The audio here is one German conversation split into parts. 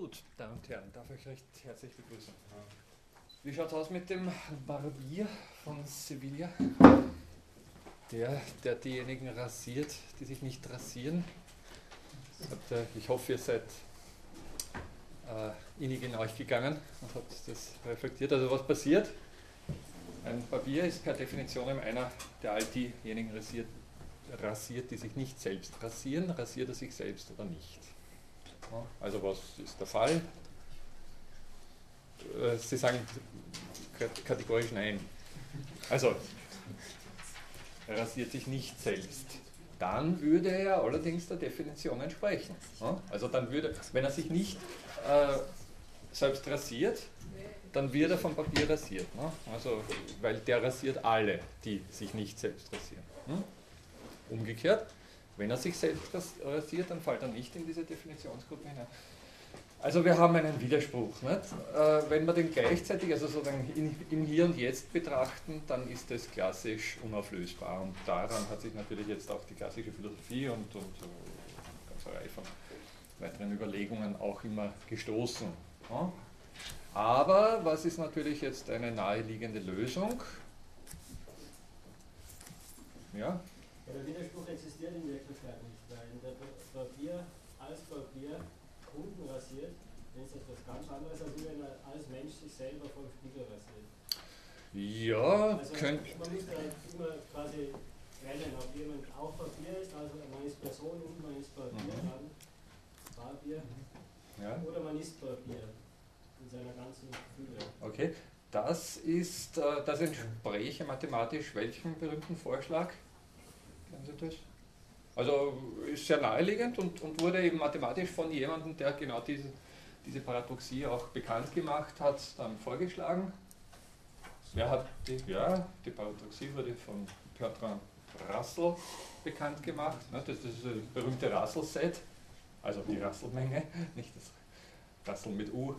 Gut, Damen und Herren, darf ich recht herzlich begrüßen. Wie schaut es aus mit dem Barbier von Sevilla? Der, der diejenigen rasiert, die sich nicht rasieren. Ich hoffe, ihr seid äh, innig in euch gegangen und habt das reflektiert. Also was passiert? Ein Barbier ist per Definition einer, der all diejenigen rasiert, rasiert, die sich nicht selbst rasieren. Rasiert er sich selbst oder nicht? Also was ist der Fall? Äh, Sie sagen kategorisch nein. Also, er rasiert sich nicht selbst. Dann würde er allerdings der Definition entsprechen. Also dann würde, wenn er sich nicht äh, selbst rasiert, dann wird er vom Papier rasiert. Also, weil der rasiert alle, die sich nicht selbst rasieren. Hm? Umgekehrt, wenn er sich selbst rasiert, dann fällt er nicht in diese Definitionsgruppe hinein. Also wir haben einen Widerspruch. Nicht? Äh, wenn wir den gleichzeitig, also sozusagen im Hier und Jetzt betrachten, dann ist das klassisch unauflösbar. Und daran hat sich natürlich jetzt auch die klassische Philosophie und, und eine ganze Reihe von weiteren Überlegungen auch immer gestoßen. Aber was ist natürlich jetzt eine naheliegende Lösung? Ja? Der Widerspruch existiert in Wirklichkeit nicht, weil der Papier als Papier Kunden rasiert, dann ist das was ganz anderes, als wenn er als Mensch sich selber vom Spiegel rasiert. Ja, also könnt. Man muss da immer quasi trennen, ob jemand auch Papier ist, also man ist Person und man ist Papier, mhm. dann Papier, ja. oder man ist Papier in seiner ganzen Fülle. Okay, das ist, äh, das entspräche mathematisch welchem berühmten Vorschlag? Also ist sehr naheliegend und, und wurde eben mathematisch von jemandem, der genau diese, diese Paradoxie auch bekannt gemacht hat, dann vorgeschlagen. Wer hat die, ja, die Paradoxie wurde von Bertrand Russell bekannt gemacht. Ne? Das, das ist das berühmte Russell-Set, also die Russell-Menge, nicht das Russell mit U,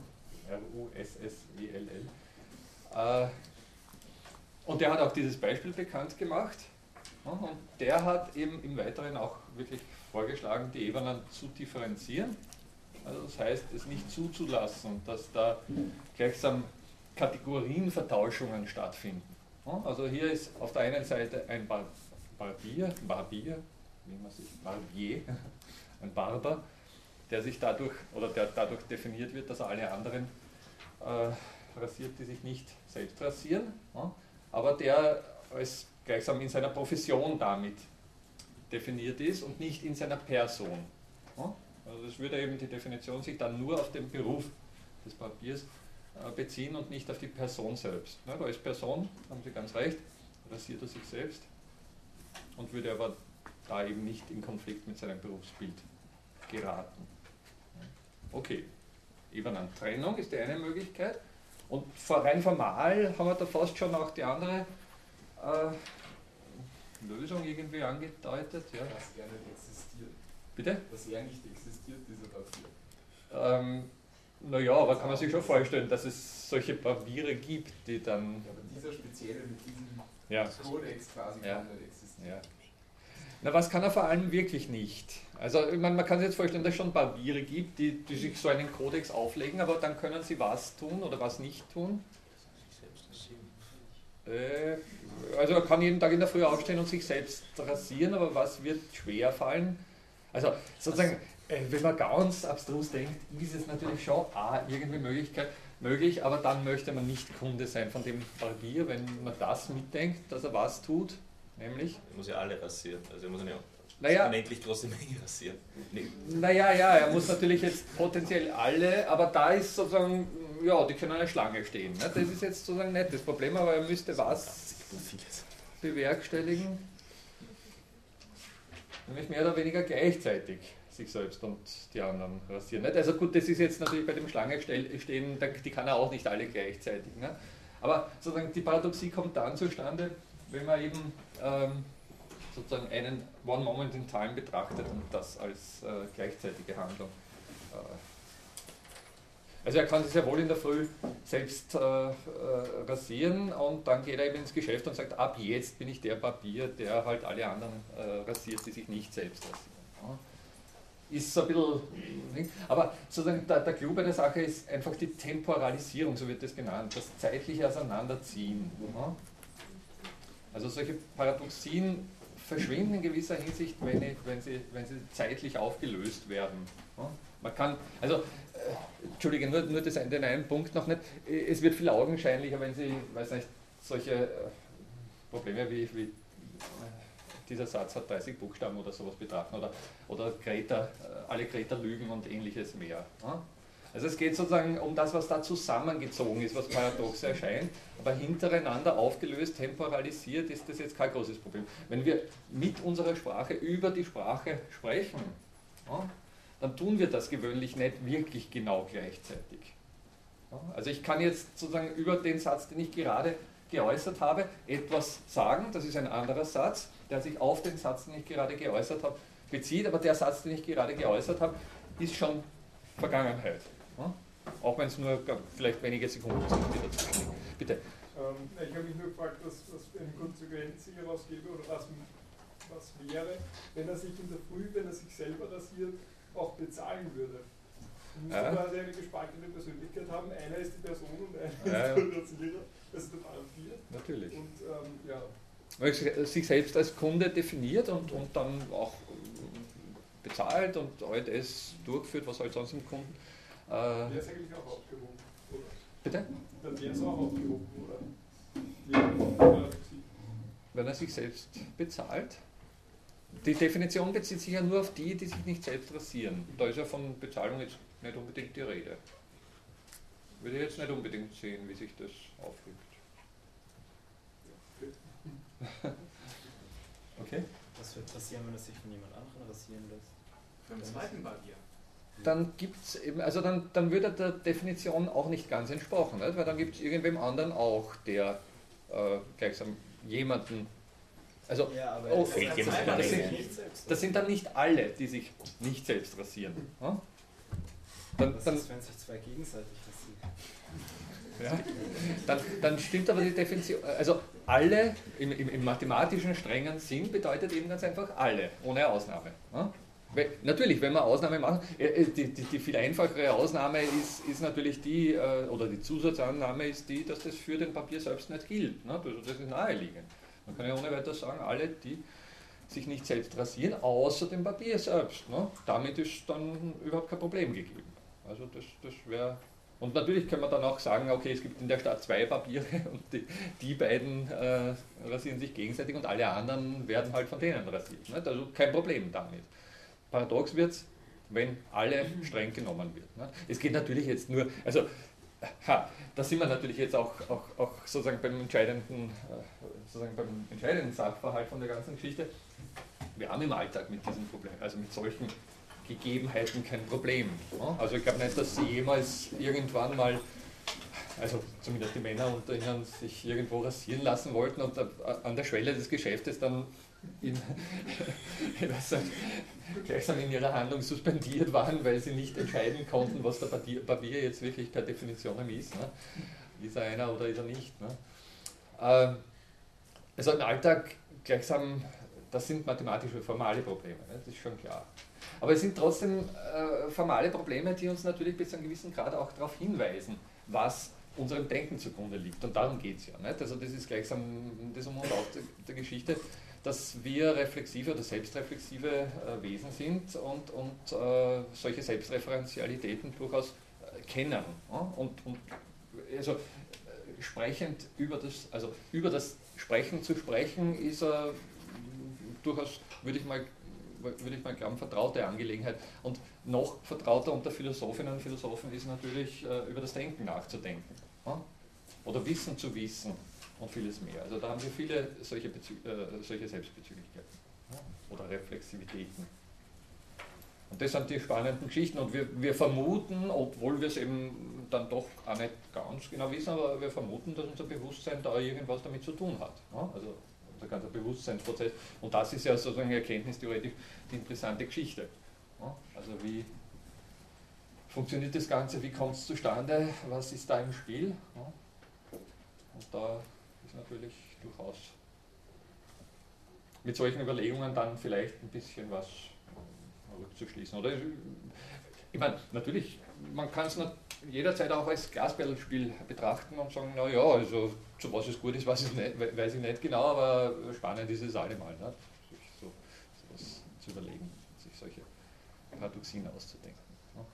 R-U-S-S-E-L-L. Äh, und der hat auch dieses Beispiel bekannt gemacht. Und der hat eben im Weiteren auch wirklich vorgeschlagen, die Ebenen zu differenzieren. Also das heißt, es nicht zuzulassen, dass da gleichsam Kategorienvertauschungen stattfinden. Also hier ist auf der einen Seite ein Bar Barbier, Barbier, wie man sich, Barbier, ein Barber, der sich dadurch oder der dadurch definiert wird, dass er alle anderen äh, rasiert, die sich nicht selbst rasieren, aber der als gleichsam in seiner Profession damit definiert ist und nicht in seiner Person. Also das würde eben die Definition sich dann nur auf den Beruf des Papiers äh, beziehen und nicht auf die Person selbst. Als Person, haben Sie ganz recht, rasiert er sich selbst und würde aber da eben nicht in Konflikt mit seinem Berufsbild geraten. Okay, eben an Trennung ist die eine Möglichkeit und rein formal haben wir da fast schon auch die andere äh, Lösung irgendwie angedeutet. Ja. Was er nicht existiert. Bitte? Dass er nicht existiert, dieser Papier. Ähm, naja, aber kann man sich schon vorstellen, dass es solche Papiere gibt, die dann. Ja, aber dieser spezielle mit diesem ja. Kodex quasi ja. kann nicht existieren. Ja. Na, was kann er vor allem wirklich nicht? Also, ich meine, man kann sich jetzt vorstellen, dass es schon Papiere gibt, die, die sich so einen Kodex auflegen, aber dann können sie was tun oder was nicht tun. Äh, also er kann jeden Tag in der Früh aufstehen und sich selbst rasieren, aber was wird schwer fallen? Also sozusagen, äh, wenn man ganz abstrus denkt, ist es natürlich schon A, irgendwie Möglichkeit, möglich, aber dann möchte man nicht Kunde sein von dem Barbier, wenn man das mitdenkt, dass er was tut, nämlich... Er muss ja alle rasieren, also er muss ja naja, unendlich große Menge rasieren. Nee. Naja, ja, er muss natürlich jetzt potenziell alle, aber da ist sozusagen, ja, die können eine Schlange stehen. Ne? Das ist jetzt sozusagen nicht das Problem, aber er müsste was bewerkstelligen, nämlich mehr oder weniger gleichzeitig sich selbst und die anderen rasieren. Nicht? Also gut, das ist jetzt natürlich bei dem Schlange stehen, die kann er auch nicht alle gleichzeitig. Ne? Aber sozusagen die Paradoxie kommt dann zustande, wenn man eben ähm, sozusagen einen One Moment in Time betrachtet und das als äh, gleichzeitige Handlung. Äh, also er kann sich ja wohl in der Früh selbst äh, äh, rasieren und dann geht er eben ins Geschäft und sagt, ab jetzt bin ich der Papier, der halt alle anderen äh, rasiert, die sich nicht selbst rasieren. Ja. ist so ein bisschen. Aber sozusagen der, der Clou bei der Sache ist einfach die Temporalisierung, so wird das genannt, das zeitliche Auseinanderziehen. Ja? Also solche Paradoxien verschwinden in gewisser Hinsicht, wenn, ich, wenn, sie, wenn sie zeitlich aufgelöst werden. Ja? Man kann, also, Entschuldige, nur, nur das, den einen Punkt noch nicht. Es wird viel augenscheinlicher, wenn Sie, weiß nicht, solche äh, Probleme wie, wie äh, dieser Satz hat 30 Buchstaben oder sowas betrachten oder, oder Greta, äh, alle Greta lügen und ähnliches mehr. Ja? Also es geht sozusagen um das, was da zusammengezogen ist, was paradox erscheint, aber hintereinander aufgelöst, temporalisiert, ist das jetzt kein großes Problem. Wenn wir mit unserer Sprache über die Sprache sprechen, ja, dann tun wir das gewöhnlich nicht wirklich genau gleichzeitig. Also ich kann jetzt sozusagen über den Satz, den ich gerade geäußert habe, etwas sagen, das ist ein anderer Satz, der sich auf den Satz, den ich gerade geäußert habe, bezieht, aber der Satz, den ich gerade geäußert habe, ist schon Vergangenheit. Auch wenn es nur vielleicht wenige Sekunden sind, die dazwischen Bitte. Ähm, ich habe mich nur gefragt, was, was für eine Konsequenz ich herausgebe oder was, was wäre, wenn er sich in der Früh, wenn er sich selber rasiert, auch bezahlen würde. Man muss ja. quasi eine gespaltene Persönlichkeit haben. Einer ist die Person und einer ja, ist der Rasierer. Das ist der Vampir. Natürlich. Und ähm, ja, sich selbst als Kunde definiert und, und dann auch bezahlt und all das durchführt, was halt sonst im Kunden. Äh, wäre es eigentlich auch aufgehoben, oder? Bitte? Dann wäre es auch aufgehoben, oder? Wenn er sich selbst bezahlt. Die Definition bezieht sich ja nur auf die, die sich nicht selbst rasieren. Da ist ja von Bezahlung jetzt nicht unbedingt die Rede. Würde ich jetzt nicht unbedingt sehen, wie sich das aufregt. okay. Was wird passieren, wenn es sich von jemand anderem rasieren lässt? Beim zweiten Barbier. Dann gibt es eben, also dann, dann würde der Definition auch nicht ganz entsprochen, nicht? weil dann gibt es irgendwem anderen auch, der äh, gleichsam jemanden. Also, ja, aber oh, das, sind, das, sind, dann nicht alle, die sich nicht selbst rasieren. Ja? Dann, dann, ist, wenn sich zwei gegenseitig ja? Dann, dann, stimmt aber die Definition, also alle im, im, im, mathematischen strengen Sinn bedeutet eben ganz einfach alle, ohne Ausnahme. Weil, natürlich, wenn man Ausnahme macht, äh, äh, die, die, die, viel einfachere Ausnahme ist, ist natürlich die, äh, oder die Zusatzannahme ist die, dass das für den Papier selbst nicht gilt. Ne? Das ist naheliegend. Man kann ja ohne weiteres sagen, alle, die sich nicht selbst rasieren, außer dem Papier selbst. Ne? Damit ist dann überhaupt kein Problem gegeben. Also das, das wäre und natürlich können wir dann auch sagen, okay, es gibt in der Stadt zwei Papiere und die, die beiden äh, rasieren sich gegenseitig und alle anderen werden halt von denen rasiert. Nicht? Also kein Problem damit. Paradox wird es, wenn alle streng genommen wird. Nicht? Es geht natürlich jetzt nur, also ha, da sind wir natürlich jetzt auch, auch, auch sozusagen beim entscheidenden, äh, sozusagen beim entscheidenden Sachverhalt von der ganzen Geschichte. Wir haben im Alltag mit diesem Problem, also mit solchen Gegebenheiten kein Problem. Also ich glaube nicht, dass sie jemals irgendwann mal, also zumindest die Männer unter ihnen, sich irgendwo rasieren lassen wollten und an der Schwelle des Geschäftes dann in, gleichsam in ihrer Handlung suspendiert waren, weil sie nicht entscheiden konnten, was der Papier jetzt wirklich per Definition ist. Ne? Ist er einer oder ist er nicht? Ne? Ähm, also im Alltag gleichsam, das sind mathematische, formale Probleme, ne? das ist schon klar. Aber es sind trotzdem äh, formale Probleme, die uns natürlich bis zu einem gewissen Grad auch darauf hinweisen, was unserem Denken zugrunde liegt. Und darum geht es ja. Nicht? Also das ist gleichsam das Um und Auf der, Geschichte, dass wir reflexive oder selbstreflexive äh, Wesen sind und, und äh, solche Selbstreferenzialitäten durchaus äh, kennen. Ja? Und, und also, äh, sprechend über das, also über das Sprechen zu sprechen, ist durchaus, würde ich mal würde ich mal glauben, vertraute Angelegenheit. Und noch vertrauter unter Philosophinnen und Philosophen ist natürlich, äh, über das Denken nachzudenken. Oder Wissen zu wissen und vieles mehr. Also da haben wir viele solche, Bezü äh, solche Selbstbezüglichkeiten oder Reflexivitäten. Und das sind die spannenden Geschichten. Und wir, wir vermuten, obwohl wir es eben dann doch auch nicht ganz genau wissen, aber wir vermuten, dass unser Bewusstsein da irgendwas damit zu tun hat. Also der ganze Bewusstseinsprozess. Und das ist ja sozusagen erkenntnistheoretisch die interessante Geschichte. Also wie funktioniert das Ganze, wie kommt es zustande, was ist da im Spiel? Und da ist natürlich durchaus mit solchen Überlegungen dann vielleicht ein bisschen was rückzuschließen. Oder ich meine, natürlich, man kann es jederzeit auch als Glasperlenspiel betrachten und sagen, naja, also zu was es gut ist, weiß ich nicht, weiß ich nicht genau, aber spannend ist es allemal, ne? sich so, sowas zu überlegen, sich solche Paradoxien auszudenken. Ne?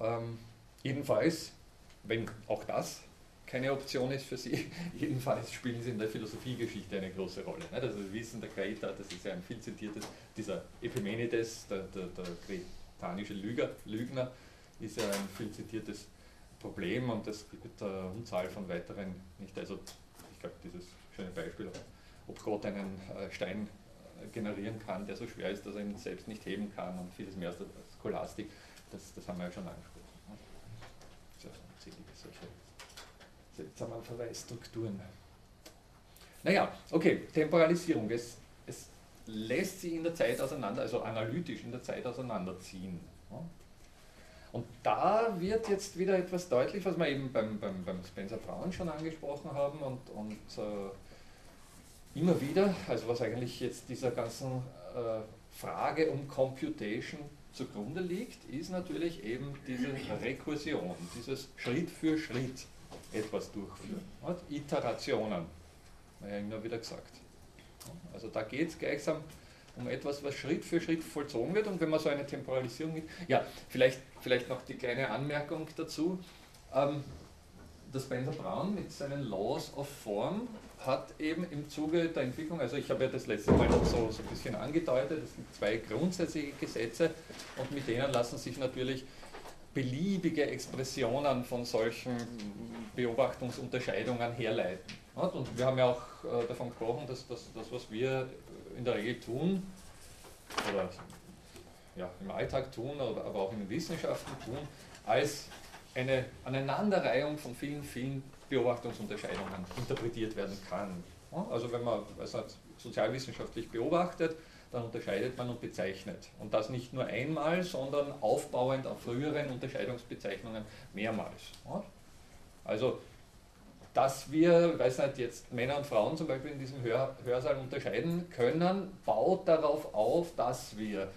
Ähm, jedenfalls, wenn auch das keine Option ist für Sie. Jedenfalls spielen sie in der Philosophiegeschichte eine große Rolle. Also wir wissen, der Kreta, das ist ja ein viel zitiertes, dieser Epimenides, der, der, der kretanische Lüger, Lügner, ist ja ein viel zitiertes Problem und es gibt eine Unzahl von weiteren, nicht also ich glaube dieses schöne Beispiel, ob Gott einen äh, Stein äh, generieren kann, der so schwer ist, dass er ihn selbst nicht heben kann und vieles mehr als Scholastik, das, das haben wir ja schon angesprochen. Ja, solche seltsamen Verweisstrukturen. Naja, okay, Temporalisierung. Es lässt sich in der Zeit auseinander, also analytisch in der Zeit auseinanderziehen. Und da wird jetzt wieder etwas deutlich, was wir eben beim, beim, beim Spencer Brown schon angesprochen haben und, und äh, immer wieder, also was eigentlich jetzt dieser ganzen äh, Frage um Computation zugrunde liegt, ist natürlich eben diese Rekursion, dieses Schritt für Schritt etwas durchführen. Iterationen, habe ich immer wieder gesagt. Also da geht es gleichsam um etwas, was Schritt für Schritt vollzogen wird und wenn man so eine Temporalisierung gibt, ja, vielleicht, vielleicht noch die kleine Anmerkung dazu. Ähm, der Spencer Brown mit seinen Laws of Form hat eben im Zuge der Entwicklung, also ich habe ja das letzte Mal so, so ein bisschen angedeutet, es sind zwei grundsätzliche Gesetze und mit denen lassen sich natürlich beliebige Expressionen von solchen Beobachtungsunterscheidungen herleiten. Und wir haben ja auch äh, davon gesprochen, dass das, das was wir in der Regel tun, oder ja, im Alltag tun, aber auch in den Wissenschaften tun, als eine Aneinanderreihung von vielen, vielen Beobachtungsunterscheidungen interpretiert werden kann. Also wenn man also sozialwissenschaftlich beobachtet, dann unterscheidet man und bezeichnet. Und das nicht nur einmal, sondern aufbauend auf früheren Unterscheidungsbezeichnungen mehrmals. Also, dass wir, weiß nicht, jetzt Männer und Frauen zum Beispiel in diesem Hör Hörsaal unterscheiden können, baut darauf auf, dass wir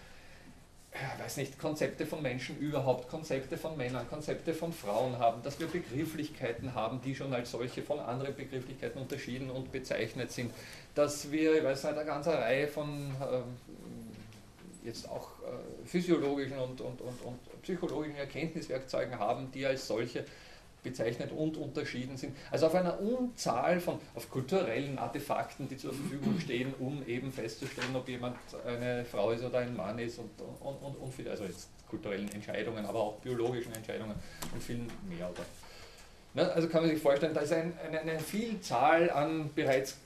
weiß nicht, Konzepte von Menschen überhaupt, Konzepte von Männern, Konzepte von Frauen haben, dass wir Begrifflichkeiten haben, die schon als solche von anderen Begrifflichkeiten unterschieden und bezeichnet sind, dass wir, weiß nicht, eine ganze Reihe von äh, jetzt auch äh, physiologischen und, und, und, und psychologischen Erkenntniswerkzeugen haben, die als solche bezeichnet und unterschieden sind. Also auf einer Unzahl von auf kulturellen Artefakten, die zur Verfügung stehen, um eben festzustellen, ob jemand eine Frau ist oder ein Mann ist und, und, und, und viel, also jetzt kulturellen Entscheidungen, aber auch biologischen Entscheidungen und viel mehr. Oder? Ne, also kann man sich vorstellen, da ist ein, eine, eine Vielzahl an bereits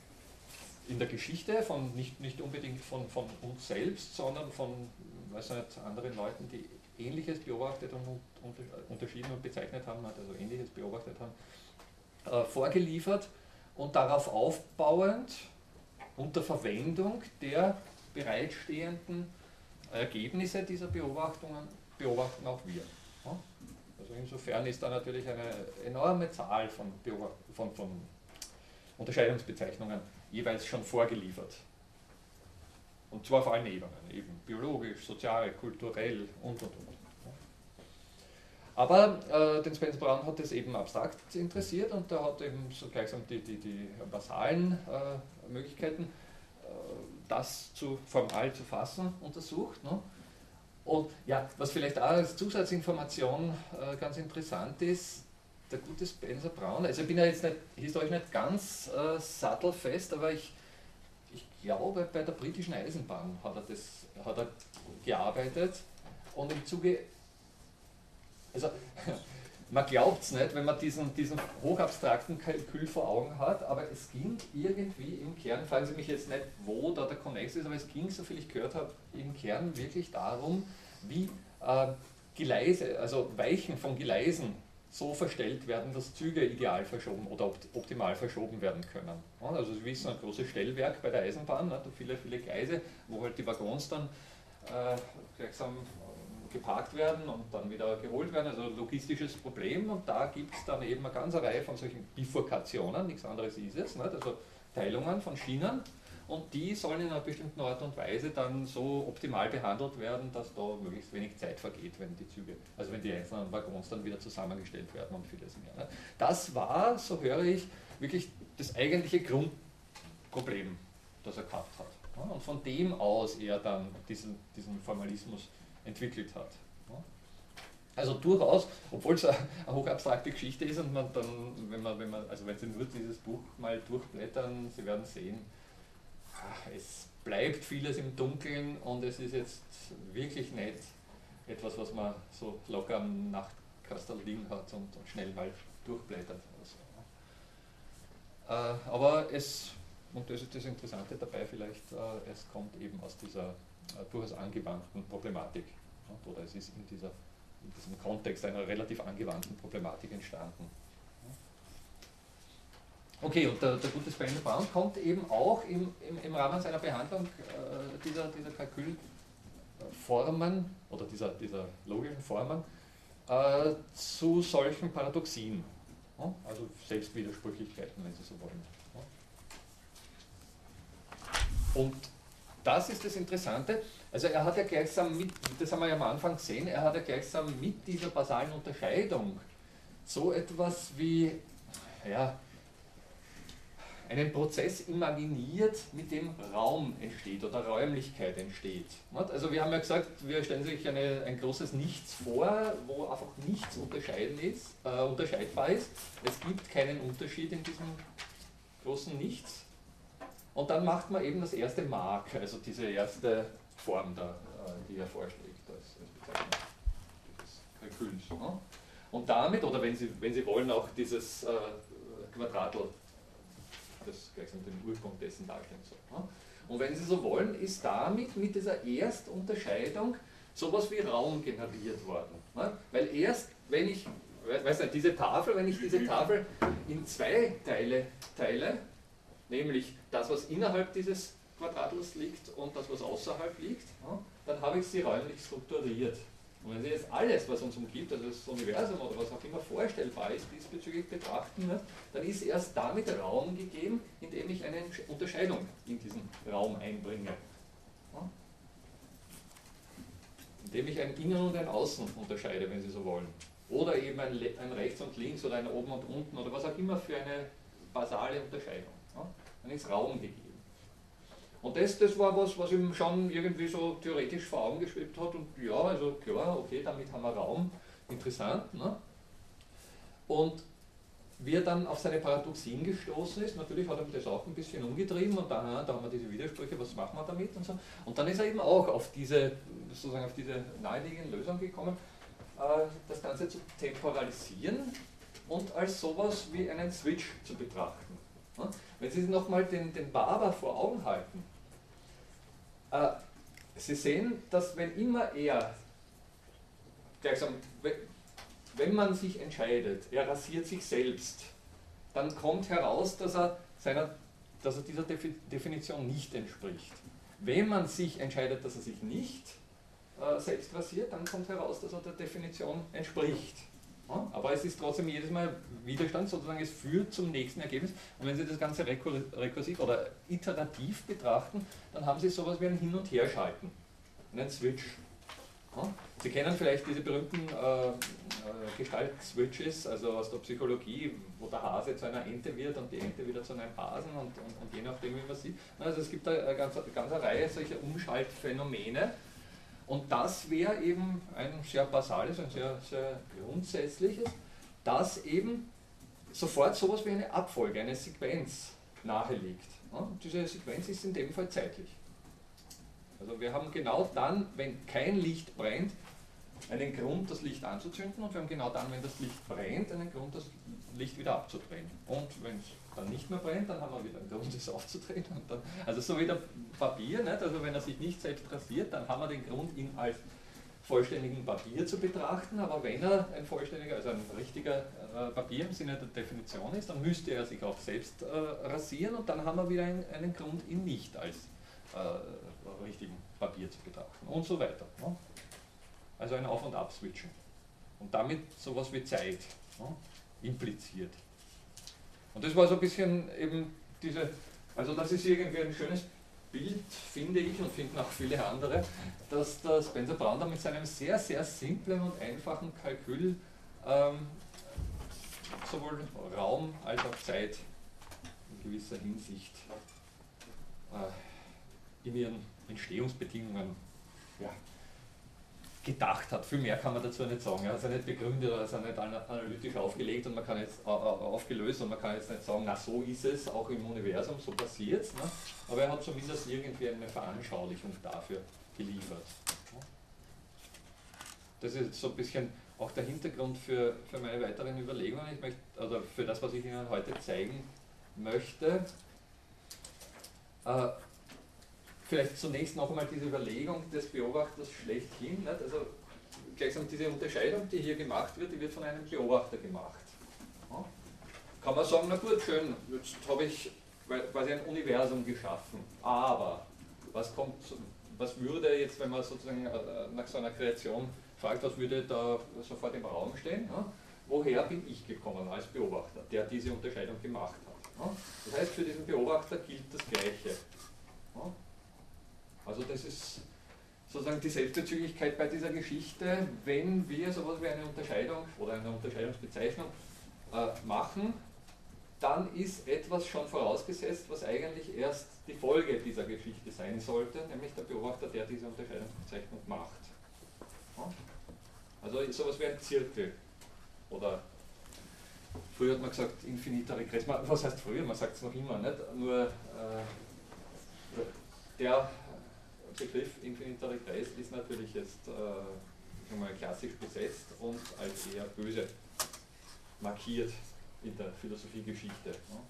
in der Geschichte, von nicht, nicht unbedingt von, von uns selbst, sondern von weiß nicht, anderen Leuten, die Ähnliches beobachtet und unterschieden und bezeichnet haben, also Ähnliches beobachtet haben, äh, vorgeliefert und darauf aufbauend unter Verwendung der bereitstehenden Ergebnisse dieser Beobachtungen beobachten auch wir. Also insofern ist da natürlich eine enorme Zahl von, von, von Unterscheidungsbezeichnungen jeweils schon vorgeliefert. Und zwar auf allen Ebenen, eben biologisch, sozial, kulturell und und und. Aber äh, den Spencer Brown hat es eben abstrakt interessiert und er hat eben so gleichsam die, die, die basalen äh, Möglichkeiten, äh, das zu, formal zu fassen, untersucht. Ne? Und ja, was vielleicht auch als Zusatzinformation äh, ganz interessant ist, der gute Spencer Brown, also ich bin ja jetzt nicht, historisch nicht ganz äh, sattelfest, aber ich ich glaube, bei der britischen Eisenbahn hat er, das, hat er gearbeitet und im Zuge, also man glaubt es nicht, wenn man diesen, diesen hochabstrakten Kalkül vor Augen hat, aber es ging irgendwie im Kern, fragen Sie mich jetzt nicht, wo da der Konnex ist, aber es ging, so viel ich gehört habe, im Kern wirklich darum, wie äh, Gleise, also Weichen von Gleisen so verstellt werden, dass Züge ideal verschoben oder optimal verschoben werden können. Also Sie wissen, ein großes Stellwerk bei der Eisenbahn, hat viele, viele Gleise, wo halt die Waggons dann äh, gleichsam geparkt werden und dann wieder geholt werden, also logistisches Problem und da gibt es dann eben eine ganze Reihe von solchen Bifurkationen, nichts anderes ist es, nicht? also Teilungen von Schienen und die sollen in einer bestimmten Art und Weise dann so optimal behandelt werden, dass da möglichst wenig Zeit vergeht, wenn die Züge, also wenn die einzelnen Waggons dann wieder zusammengestellt werden und vieles mehr. Ne? Das war, so höre ich, wirklich das eigentliche Grundproblem, das er gehabt hat. Und von dem aus er dann diesen, diesen Formalismus entwickelt hat. Also durchaus, obwohl es eine, hochabstrakte Geschichte ist und man dann, wenn man, wenn man, also wenn Sie nur dieses Buch mal durchblättern, Sie werden sehen, es bleibt vieles im Dunkeln und es ist jetzt wirklich nicht etwas, was man so locker am Nachtkastel liegen hat und, und schnell mal durchblättert. Also, äh, aber es, und das ist das Interessante dabei vielleicht, äh, es kommt eben aus dieser durchaus angewandten Problematik. Oder es ist in, dieser, in diesem Kontext einer relativ angewandten Problematik entstanden. Okay, und der, der gute Spender Brown kommt eben auch im, im, im Rahmen seiner Behandlung äh, dieser, dieser Kalkülformen oder dieser, dieser logischen Formen äh, zu solchen Paradoxien, ja? also Selbstwidersprüchlichkeiten, wenn Sie so wollen. Ja? Und das ist das Interessante. Also er hat ja gleichsam mit, das haben wir ja am Anfang gesehen, er hat ja gleichsam mit dieser basalen Unterscheidung so etwas wie, ja, einen Prozess imaginiert, mit dem Raum entsteht oder Räumlichkeit entsteht. Also wir haben ja gesagt, wir stellen sich eine, ein großes Nichts vor, wo einfach nichts unterscheiden ist, äh, unterscheidbar ist. Es gibt keinen Unterschied in diesem großen Nichts. Und dann macht man eben das erste Mark, also diese erste Form, da, äh, die er vorschlägt als, als Kalküls. Und damit, oder wenn Sie, wenn Sie wollen, auch dieses äh, Quadratl das gleichsam den Ursprung dessen darstellen soll. Und wenn Sie so wollen, ist damit mit dieser Erstunterscheidung sowas wie Raum generiert worden. Weil erst, wenn ich, weiß nicht, diese Tafel, wenn ich diese Tafel in zwei Teile teile, nämlich das, was innerhalb dieses Quadratels liegt und das, was außerhalb liegt, dann habe ich sie räumlich strukturiert. Und wenn Sie jetzt alles, was uns umgibt, also das Universum oder was auch immer vorstellbar ist, diesbezüglich betrachten, ne, dann ist erst damit Raum gegeben, indem ich eine Unterscheidung in diesen Raum einbringe. Indem ich ein Innen und ein Außen unterscheide, wenn Sie so wollen. Oder eben ein, ein Rechts und Links oder ein Oben und Unten oder was auch immer für eine basale Unterscheidung. Dann ist Raum gegeben. Und das, das war was, was ihm schon irgendwie so theoretisch vor Augen geschwebt hat. Und ja, also klar, okay, damit haben wir Raum. Interessant. Ne? Und wie er dann auf seine Paradoxien gestoßen ist, natürlich hat er das auch ein bisschen umgetrieben und da, da haben wir diese Widersprüche, was machen wir damit und so. Und dann ist er eben auch auf diese, sozusagen auf diese naheliegende Lösung gekommen, äh, das Ganze zu temporalisieren und als sowas wie einen Switch zu betrachten. Wenn Sie sich nochmal den, den Barber vor Augen halten, äh, Sie sehen, dass wenn immer er, gleichsam, wenn man sich entscheidet, er rasiert sich selbst, dann kommt heraus, dass er, seiner, dass er dieser Definition nicht entspricht. Wenn man sich entscheidet, dass er sich nicht äh, selbst rasiert, dann kommt heraus, dass er der Definition entspricht. Aber es ist trotzdem jedes Mal Widerstand, sozusagen es führt zum nächsten Ergebnis. Und wenn Sie das Ganze rekursiv oder iterativ betrachten, dann haben Sie sowas wie ein Hin- und Herschalten, einen Switch. Sie kennen vielleicht diese berühmten äh, äh, Gestalt-Switches, also aus der Psychologie, wo der Hase zu einer Ente wird und die Ente wieder zu einem Hasen und, und, und je nachdem, wie man sieht. Also es gibt eine ganze, eine ganze Reihe solcher Umschaltphänomene, und das wäre eben ein sehr basales, ein sehr, sehr grundsätzliches, dass eben sofort sowas wie eine Abfolge, eine Sequenz naheliegt. Und diese Sequenz ist in dem Fall zeitlich. Also wir haben genau dann, wenn kein Licht brennt, einen Grund, das Licht anzuzünden und wir haben genau dann, wenn das Licht brennt, einen Grund, das Licht wieder abzudrehen. Und wenn es dann nicht mehr brennt, dann haben wir wieder einen Grund, es aufzudrehen. Dann, also so wie der Papier, nicht? also wenn er sich nicht selbst rasiert, dann haben wir den Grund, ihn als vollständigen Papier zu betrachten, aber wenn er ein vollständiger, also ein richtiger äh, Papier im Sinne der Definition ist, dann müsste er sich auch selbst äh, rasieren und dann haben wir wieder ein, einen Grund, ihn nicht als äh, richtigen Papier zu betrachten und so weiter. Ne? Also ein Auf- und Ab-Switchen. Und damit sowas wie Zeit ne? Impliziert. Und das war so ein bisschen eben diese, also das ist irgendwie ein schönes Bild, finde ich und finden auch viele andere, dass der Spencer da mit seinem sehr, sehr simplen und einfachen Kalkül ähm, sowohl Raum als auch Zeit in gewisser Hinsicht äh, in ihren Entstehungsbedingungen ja, gedacht hat. Viel mehr kann man dazu nicht sagen. Er hat es nicht begründet oder ist nicht analytisch aufgelegt und man kann jetzt aufgelöst und man kann jetzt nicht sagen, na so ist es auch im Universum, so passiert es. Ne? Aber er hat zumindest irgendwie eine Veranschaulichung dafür geliefert. Das ist so ein bisschen auch der Hintergrund für, für meine weiteren Überlegungen. Ich möchte, also für das, was ich Ihnen heute zeigen möchte. Äh, vielleicht zunächst noch einmal diese Überlegung des Beobachters schlechthin. Nicht? Also gleichsam diese Unterscheidung, die hier gemacht wird, die wird von einem Beobachter gemacht. Ja? Kann man sagen, na gut, schön, jetzt habe ich quasi ein Universum geschaffen, aber was kommt, was würde jetzt, wenn man sozusagen äh, nach so einer Kreation fragt, was würde da sofort im Raum stehen? Ja? Woher bin ich gekommen als Beobachter, der diese Unterscheidung gemacht hat? Ja? Das heißt, für diesen Beobachter gilt das Gleiche. Also das ist sozusagen die Selbstbezüglichkeit bei dieser Geschichte, wenn wir sowas wie eine Unterscheidung oder eine Unterscheidungsbezeichnung äh, machen, dann ist etwas schon vorausgesetzt, was eigentlich erst die Folge dieser Geschichte sein sollte, nämlich der Beobachter, der diese Unterscheidungsbezeichnung macht. Ja? Also sowas wie ein Zirkel oder früher hat man gesagt infiniter Regress. Was heißt früher? Man sagt es noch immer nicht. Nur äh, der Begriff infiniter Regress ist natürlich jetzt äh, mal klassisch besetzt und als eher böse markiert in der Philosophiegeschichte. Ne?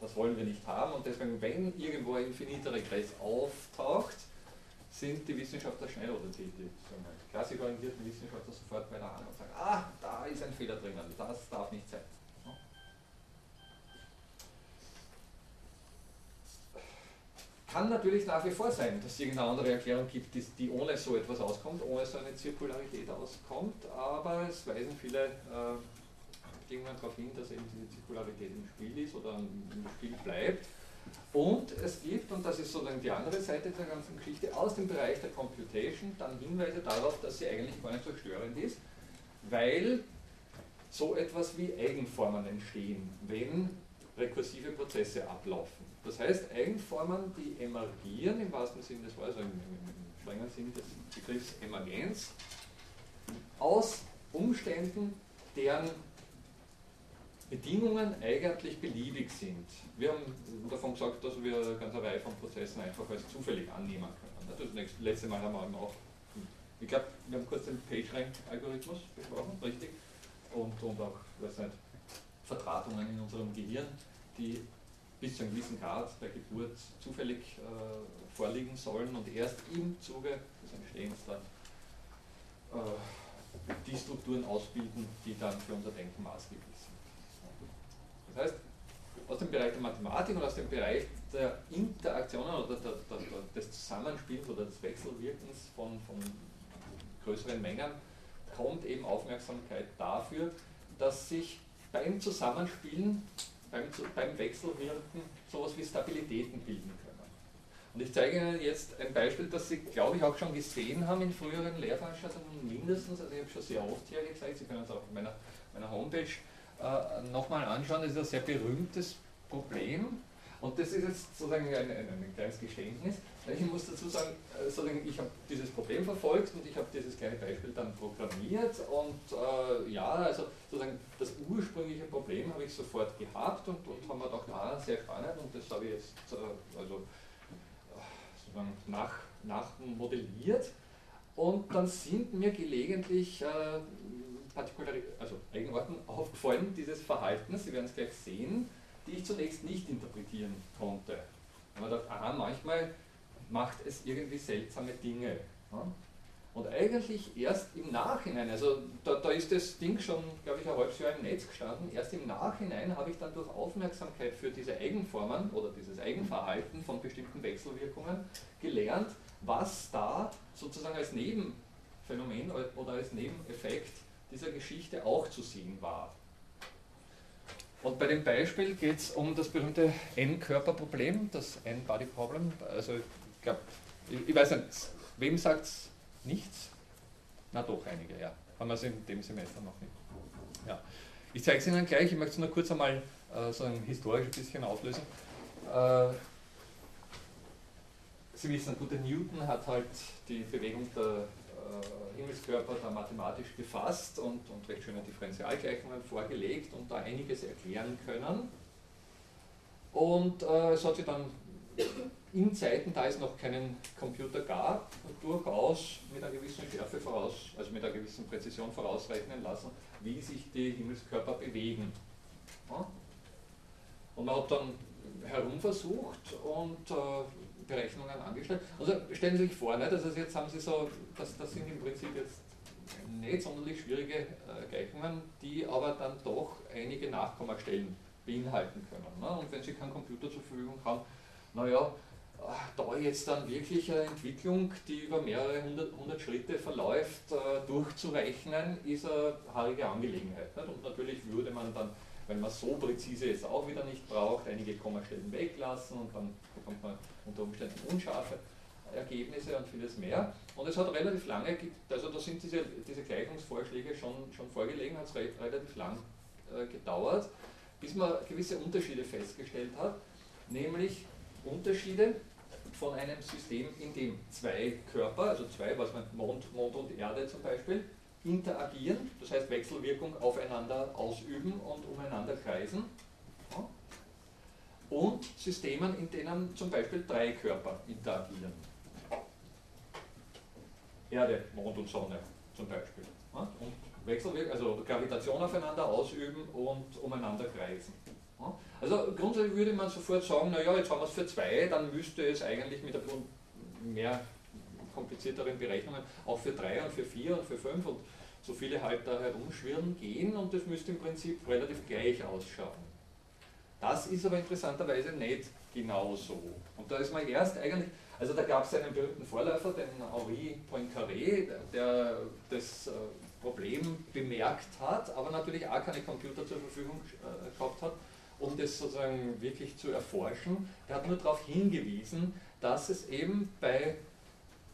Das wollen wir nicht haben und deswegen, wenn irgendwo ein infiniter Regress auftaucht, sind die Wissenschaftler schnell oder die, die klassisch orientierten Wissenschaftler sofort bei der Hand und sagen, ah, da ist ein Fehler drinnen, das darf nicht sein. Kann natürlich nach wie vor sein, dass es irgendeine andere Erklärung gibt, die, die, ohne so etwas auskommt, ohne so eine Zirkularität auskommt, aber es weisen viele äh, darauf hin, dass eben diese Zirkularität im Spiel ist oder im Spiel bleibt. Und es gibt, und das ist sozusagen die andere Seite der ganzen Geschichte, aus dem Bereich der Computation dann Hinweise darauf, dass sie eigentlich gar nicht so störend ist, weil so etwas wie Eigenformen entstehen, wenn rekursive Prozesse ablaufen. Das heißt, Eigenformen, die emergieren, im wahrsten Sinne des Wortes, also im, strengen Sinn des Begriffs Emergenz, aus Umständen, deren Bedingungen eigentlich beliebig sind. Wir haben davon gesagt, dass wir eine ganze Reihe von Prozessen einfach als zufällig annehmen können. Das letzte Mal haben wir auch, ich glaube, wir haben kurz den PageRank-Algorithmus besprochen, richtig? Und, und auch, weiß nicht, Vertratungen in unserem Gehirn, die bis zu einem gewissen Grad der Geburt zufällig äh, vorliegen sollen und erst im Zuge des Entstehens dann äh, die Strukturen ausbilden, die dann für unser Denken maßgeblich sind. Das heißt, aus dem Bereich der Mathematik und aus dem Bereich der Interaktionen oder der, der, der, des Zusammenspiels oder des Wechselwirkens von, von größeren Mengen kommt eben Aufmerksamkeit dafür, dass sich beim Zusammenspielen beim, beim Wechselwirken sowas wie Stabilitäten bilden können. Und ich zeige Ihnen jetzt ein Beispiel, das Sie, glaube ich, auch schon gesehen haben in früheren Lehrveranstaltungen, mindestens, also ich habe schon sehr oft hier gezeigt, Sie können es auch auf meiner, meiner Homepage äh, nochmal anschauen, das ist ein sehr berühmtes Problem, und das ist jetzt sozusagen ein, ein, ein kleines Geständnis. Ich muss dazu sagen, äh, ich habe dieses Problem verfolgt und ich habe dieses kleine Beispiel dann programmiert und äh, ja, also sozusagen das ursprüngliche Problem habe ich sofort gehabt und, und haben wir gedacht, ah, sehr spannend und das habe ich jetzt äh, also, äh, sozusagen nach, nachmodelliert und dann sind mir gelegentlich äh, partikulare, also Eigenarten aufgefallen dieses Verhaltens, Sie werden es gleich sehen, die ich zunächst nicht interpretieren konnte. Und man dachte, aha, manchmal macht es irgendwie seltsame Dinge. Und eigentlich erst im Nachhinein, also da, da ist das Ding schon, glaube ich, ein halbes Jahr im Netz gestanden, erst im Nachhinein habe ich dann durch Aufmerksamkeit für diese Eigenformen oder dieses Eigenverhalten von bestimmten Wechselwirkungen gelernt, was da sozusagen als Nebenphänomen oder als Nebeneffekt dieser Geschichte auch zu sehen war. Und bei dem Beispiel geht es um das berühmte N-Körper-Problem, das N-Body-Problem. Also ich glaube, ich, ich, weiß nicht, wem sagt es nichts? Na doch, einige, ja. Haben wir es in dem Semester noch nicht. Ja. Ich zeige es Ihnen gleich, ich möchte es nur kurz einmal äh, so ein historisch ein bisschen auflösen. Äh, Sie wissen, gut, der Newton hat halt die Bewegung der äh, Himmelskörper da mathematisch gefasst und, und recht schöne Differentialgleichungen vorgelegt und da einiges erklären können. Und äh, es hat sich dann in Zeiten, da es noch keinen Computer gab, durchaus mit einer gewissen Schärfe voraus, also mit einer gewissen Präzision vorausrechnen lassen, wie sich die Himmelskörper bewegen. Und man hat dann herumversucht und äh, Berechnungen angestellt. Also stellen Sie sich vor, ne, also jetzt haben Sie so, das, das sind im Prinzip jetzt nicht sonderlich schwierige äh, Gleichungen, die aber dann doch einige Nachkommastellen beinhalten können. Ne? Und wenn Sie keinen Computer zur Verfügung haben, naja, äh, da jetzt dann wirklich eine Entwicklung, die über mehrere hundert, hundert Schritte verläuft, äh, durchzurechnen, ist eine haarige Angelegenheit. Und natürlich würde man dann, wenn man so präzise es auch wieder nicht braucht, einige Kommastellen weglassen und dann bekommt man unter Umständen unscharfe Ergebnisse und vieles mehr. Und es hat relativ lange, also da sind diese, diese Gleichungsvorschläge schon, schon vorgelegen, hat es re relativ lang äh, gedauert, bis man gewisse Unterschiede festgestellt hat, nämlich Unterschiede von einem System, in dem zwei Körper, also zwei, was man Mond, Mond und Erde zum Beispiel, interagieren, das heißt Wechselwirkung aufeinander ausüben und umeinander kreisen und Systemen, in denen zum Beispiel drei Körper interagieren. Erde, Mond und Sonne zum Beispiel. Und Wechselwirkung, also Gravitation aufeinander ausüben und umeinander kreisen. Also grundsätzlich würde man sofort sagen, naja, jetzt haben wir es für zwei, dann müsste es eigentlich mit mehr komplizierteren Berechnungen auch für drei und für vier und für fünf und so viele halt da herumschwirren gehen und das müsste im Prinzip relativ gleich ausschauen. Das ist aber interessanterweise nicht genau so. Und da ist man erst eigentlich, also da gab es einen berühmten Vorläufer, den Henri Poincaré, der das äh, Problem bemerkt hat, aber natürlich auch keine Computer zur Verfügung äh, gehabt hat, um das sozusagen wirklich zu erforschen. Er hat nur darauf hingewiesen, dass es eben bei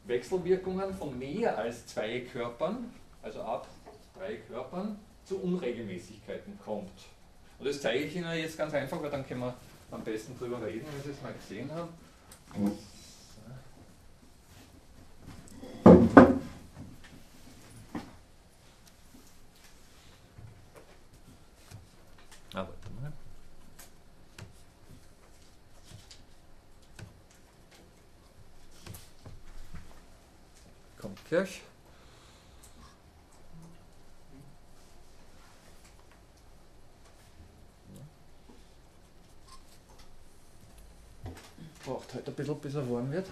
Wechselwirkungen von mehr als zwei Körpern, also ab drei Körpern, zu Unregelmäßigkeiten kommt. Und das zeige ich Ihnen jetzt ganz einfach, weil dann können wir am besten drüber reden, wenn Sie es mal gesehen haben. Ah, warte mal. Gleich. braucht heute ein bisschen, bis er warm wird.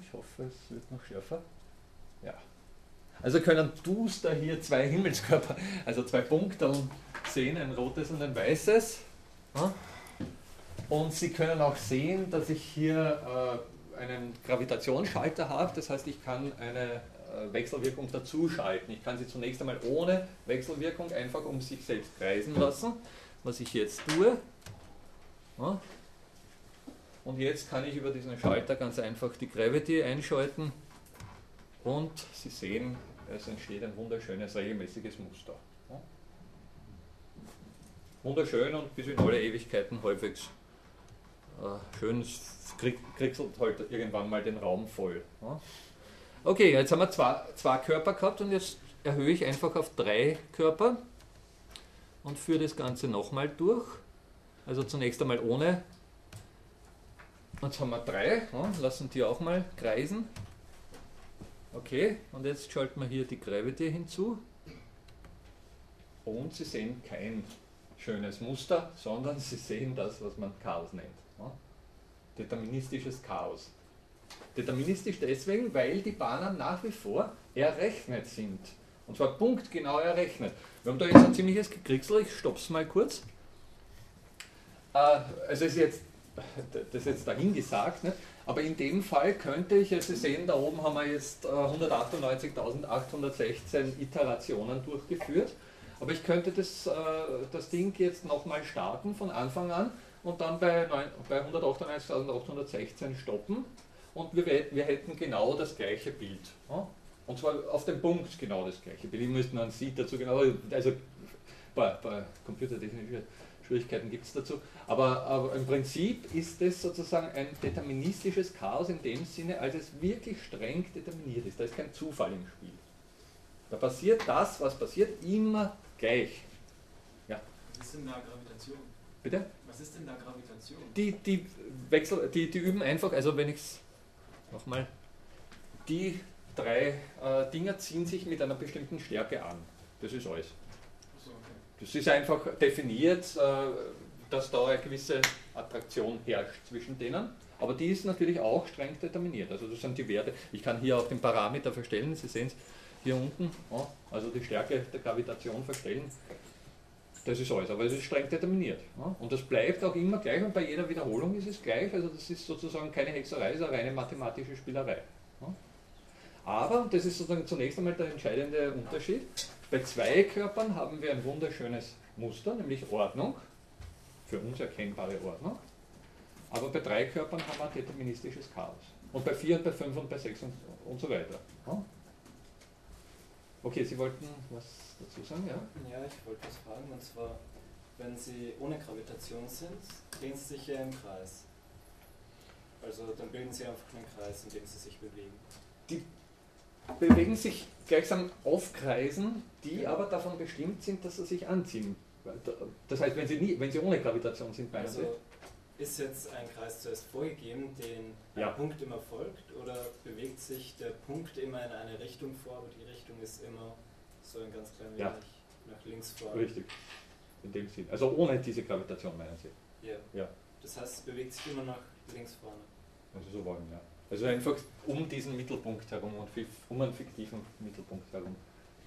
Ich hoffe, es wird noch schärfer. Ja. Also können Duster hier zwei Himmelskörper, also zwei Punkte sehen, ein rotes und ein weißes. Und Sie können auch sehen, dass ich hier äh, einen Gravitationsschalter habe, das heißt, ich kann eine äh, Wechselwirkung dazuschalten. Ich kann sie zunächst einmal ohne Wechselwirkung einfach um sich selbst kreisen lassen, was ich jetzt tue. Und jetzt kann ich über diesen Schalter ganz einfach die Gravity einschalten und Sie sehen, es entsteht ein wunderschönes regelmäßiges Muster. Wunderschön und bis in alle Ewigkeiten äh, schön, es kriegselt halt irgendwann mal den Raum voll. Okay, jetzt haben wir zwei, zwei Körper gehabt und jetzt erhöhe ich einfach auf drei Körper und führe das Ganze nochmal durch. Also zunächst einmal ohne Jetzt haben wir drei, ja, lassen die auch mal kreisen. Okay, und jetzt schalten wir hier die Gravity hinzu. Und Sie sehen kein schönes Muster, sondern Sie sehen das, was man Chaos nennt. Deterministisches Chaos. Deterministisch deswegen, weil die Bahnen nach wie vor errechnet sind. Und zwar punktgenau errechnet. Wir haben da jetzt ein ziemliches Gekricksel, ich stopp's mal kurz. Äh, also ist jetzt das jetzt dahingesagt, ne? aber in dem Fall könnte ich, also Sie sehen, da oben haben wir jetzt 198.816 äh, Iterationen durchgeführt, Aber ich könnte das, äh, das Ding jetzt nochmal starten von Anfang an und dann bei, bei 198.816 stoppen und wir, wir hätten genau das gleiche Bild. Und zwar auf den Punkt genau das gleiche Bild. Ich müsste noch ein Seed dazu genau, also bei, bei computertechnischen Schwierigkeiten gibt es dazu. Aber, aber, im Prinzip ist es sozusagen ein deterministisches Chaos in dem Sinne, als es wirklich streng determiniert ist. Da ist kein Zufall im Spiel. Da passiert das, was passiert, immer gleich. Ja. Was ist denn da Gravitation? Bitte? Was ist denn da Gravitation? Die, die, Wechsel, die, die üben einfach, also wenn ich es nochmal, die drei äh, Dinger ziehen sich mit einer bestimmten Stärke an. Das ist alles. Das ist einfach definiert, äh, dass da eine gewisse Attraktion herrscht zwischen denen. Aber die ist natürlich auch streng determiniert. Also das sind die Werte. Ich kann hier auch den Parameter verstellen. Sie sehen es hier unten. Also die Stärke der Gravitation verstellen. Das ist alles, aber es ist streng determiniert. Und das bleibt auch immer gleich und bei jeder Wiederholung ist es gleich. Also das ist sozusagen keine Hexerei, ist eine reine mathematische Spielerei. Aber, das ist sozusagen zunächst einmal der entscheidende Unterschied, bei zwei Körpern haben wir ein wunderschönes Muster, nämlich Ordnung, für uns erkennbare Ordnung. Aber bei drei Körpern haben wir ein deterministisches Chaos. Und bei vier und bei fünf und bei sechs und, und so weiter. Okay, Sie wollten was dazu sagen, ja? Ja, ich wollte was fragen, und zwar, wenn Sie ohne Gravitation sind, drehen Sie sich ja im Kreis. Also dann bilden Sie einfach einen Kreis, in dem Sie sich bewegen. Die bewegen sich gleichsam auf Kreisen, die aber davon bestimmt sind, dass sie sich anziehen. Das heißt, wenn sie, nie, wenn sie ohne Gravitation sind, meinen also, Ist jetzt ein Kreis zuerst vorgegeben, den ja. Punkt immer folgt, oder bewegt sich der Punkt immer in eine Richtung vor, aber die Richtung ist immer so ein ganz klein wenig ja. nach links vor? Richtig, in dem Sinn. Also ohne diese Gravitation meinen Sie? Ja. ja. Das heißt, es bewegt sich immer nach links vorne. Also so wollen, ja. Also einfach um diesen Mittelpunkt herum und um einen fiktiven Mittelpunkt herum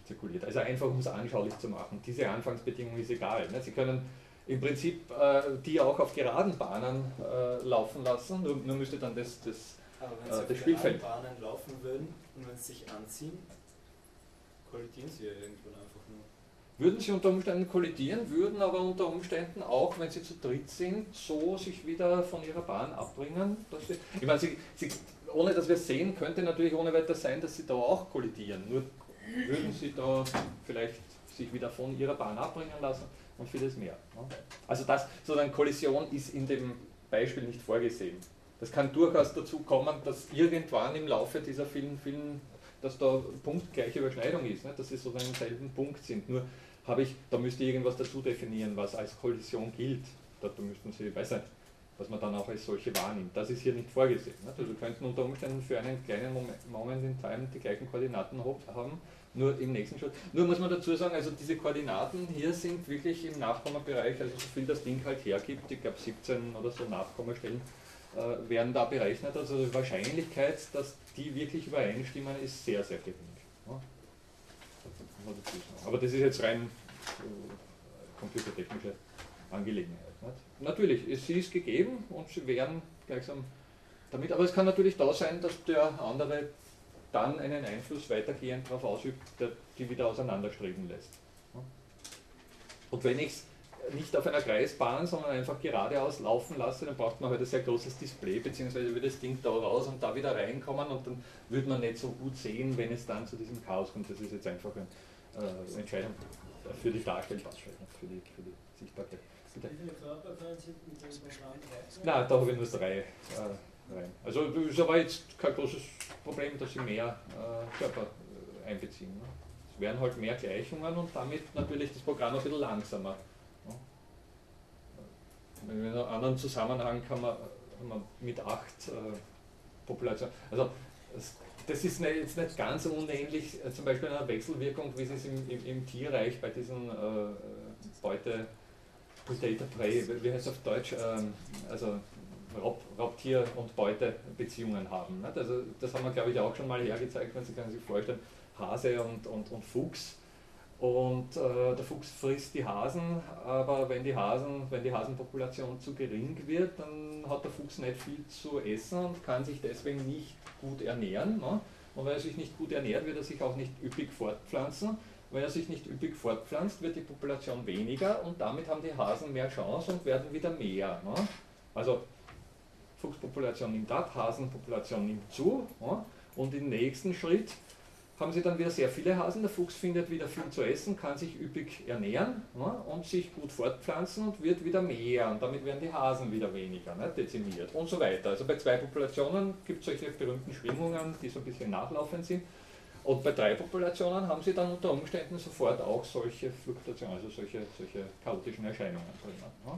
zirkuliert. Also einfach um es anschaulich zu machen. Diese Anfangsbedingung ist egal. Ne? Sie können im Prinzip äh, die auch auf geraden Bahnen äh, laufen lassen, nur, nur, müsste dann das, das, Aber wenn Sie äh, das Spielfeld. Bahnen laufen würden und wenn sie sich anziehen, kollidieren sie ja irgendwann einfach würden sie unter Umständen kollidieren, würden aber unter Umständen auch, wenn sie zu dritt sind, so sich wieder von ihrer Bahn abbringen. Dass sie, ich meine, sie, sie, ohne dass wir es sehen, könnte natürlich ohne weiter sein, dass sie da auch kollidieren. Nur würden sie da vielleicht sich wieder von ihrer Bahn abbringen lassen und vieles mehr. Also das, sozusagen Kollision ist in dem Beispiel nicht vorgesehen. Das kann durchaus dazu kommen, dass irgendwann im Laufe dieser vielen, vielen dass da punktgleiche Überschneidung ist, ne? dass sie sozusagen im selben Punkt sind. Nur habe ich, da müsste ich irgendwas dazu definieren, was als Kollision gilt. Da, da müssten Sie, weiß nicht, was man dann auch als solche wahrnimmt. Das ist hier nicht vorgesehen. Ne? Also könnten unter Umständen für einen kleinen Moment in Time die gleichen Koordinaten haben, nur im nächsten Schritt. Nur muss man dazu sagen, also diese Koordinaten hier sind wirklich im Nachkommabereich, also so viel das Ding halt hergibt, ich glaube 17 oder so Nachkommastellen äh, werden da berechnet. Also die Wahrscheinlichkeit, dass die wirklich übereinstimmen, ist sehr, sehr gering. Ja? Aber das ist jetzt rein äh, computertechnische Angelegenheit. Nicht? Natürlich, sie ist gegeben und sie werden gleichsam damit, aber es kann natürlich da sein, dass der andere dann einen Einfluss weitergehend darauf ausübt, der die wieder auseinanderstreben lässt. Und wenn ich es nicht auf einer Kreisbahn, sondern einfach geradeaus laufen lasse, dann braucht man halt ein sehr großes Display, beziehungsweise würde das Ding da raus und da wieder reinkommen und dann würde man nicht so gut sehen, wenn es dann zu diesem Chaos kommt. Das ist jetzt einfach eine äh, Entscheidung für die Darstellbarkeit, für die, für die Sichtbarkeit. Bitte. Wie viele Körper können Sie mit dem Programm Nein, da habe ich nur drei äh, rein. Also ist aber jetzt kein großes Problem, dass Sie mehr äh, Körper äh, einbeziehen. Ne? Es wären halt mehr Gleichungen und damit natürlich das Programm ein bisschen langsamer. In einem anderen Zusammenhang kann man, kann man mit acht äh, Populationen, also das, das ist jetzt nicht ganz unähnlich, äh, zum Beispiel einer Wechselwirkung, wie es im, im, im Tierreich bei diesen äh, Beute, Predator Prey, wie heißt es auf Deutsch, ähm, also Raub, Raubtier- und Beutebeziehungen haben. Also das haben wir, glaube ich, auch schon mal hergezeigt, wenn Sie sich vorstellen, Hase und, und, und Fuchs und äh, der Fuchs frisst die Hasen, aber wenn die, Hasen, wenn die Hasenpopulation zu gering wird, dann hat der Fuchs nicht viel zu essen und kann sich deswegen nicht gut ernähren. Ne? Und wenn er sich nicht gut ernährt, wird er sich auch nicht üppig fortpflanzen. wenn er sich nicht üppig fortpflanzt, wird die Population weniger und damit haben die Hasen mehr Chance und werden wieder mehr. Ne? Also Fuchspopulation nimmt ab, Hasenpopulation nimmt zu ne? und im nächsten Schritt haben sie dann wieder sehr viele Hasen. Der Fuchs findet wieder viel zu essen, kann sich üppig ernähren ne, und sich gut fortpflanzen und wird wieder mehr. Und damit werden die Hasen wieder weniger ne, dezimiert und so weiter. Also bei zwei Populationen gibt es solche berühmten Schwingungen, die so ein bisschen nachlaufend sind. Und bei drei Populationen haben sie dann unter Umständen sofort auch solche Fluktuationen, also solche, solche chaotischen Erscheinungen drin. Ne.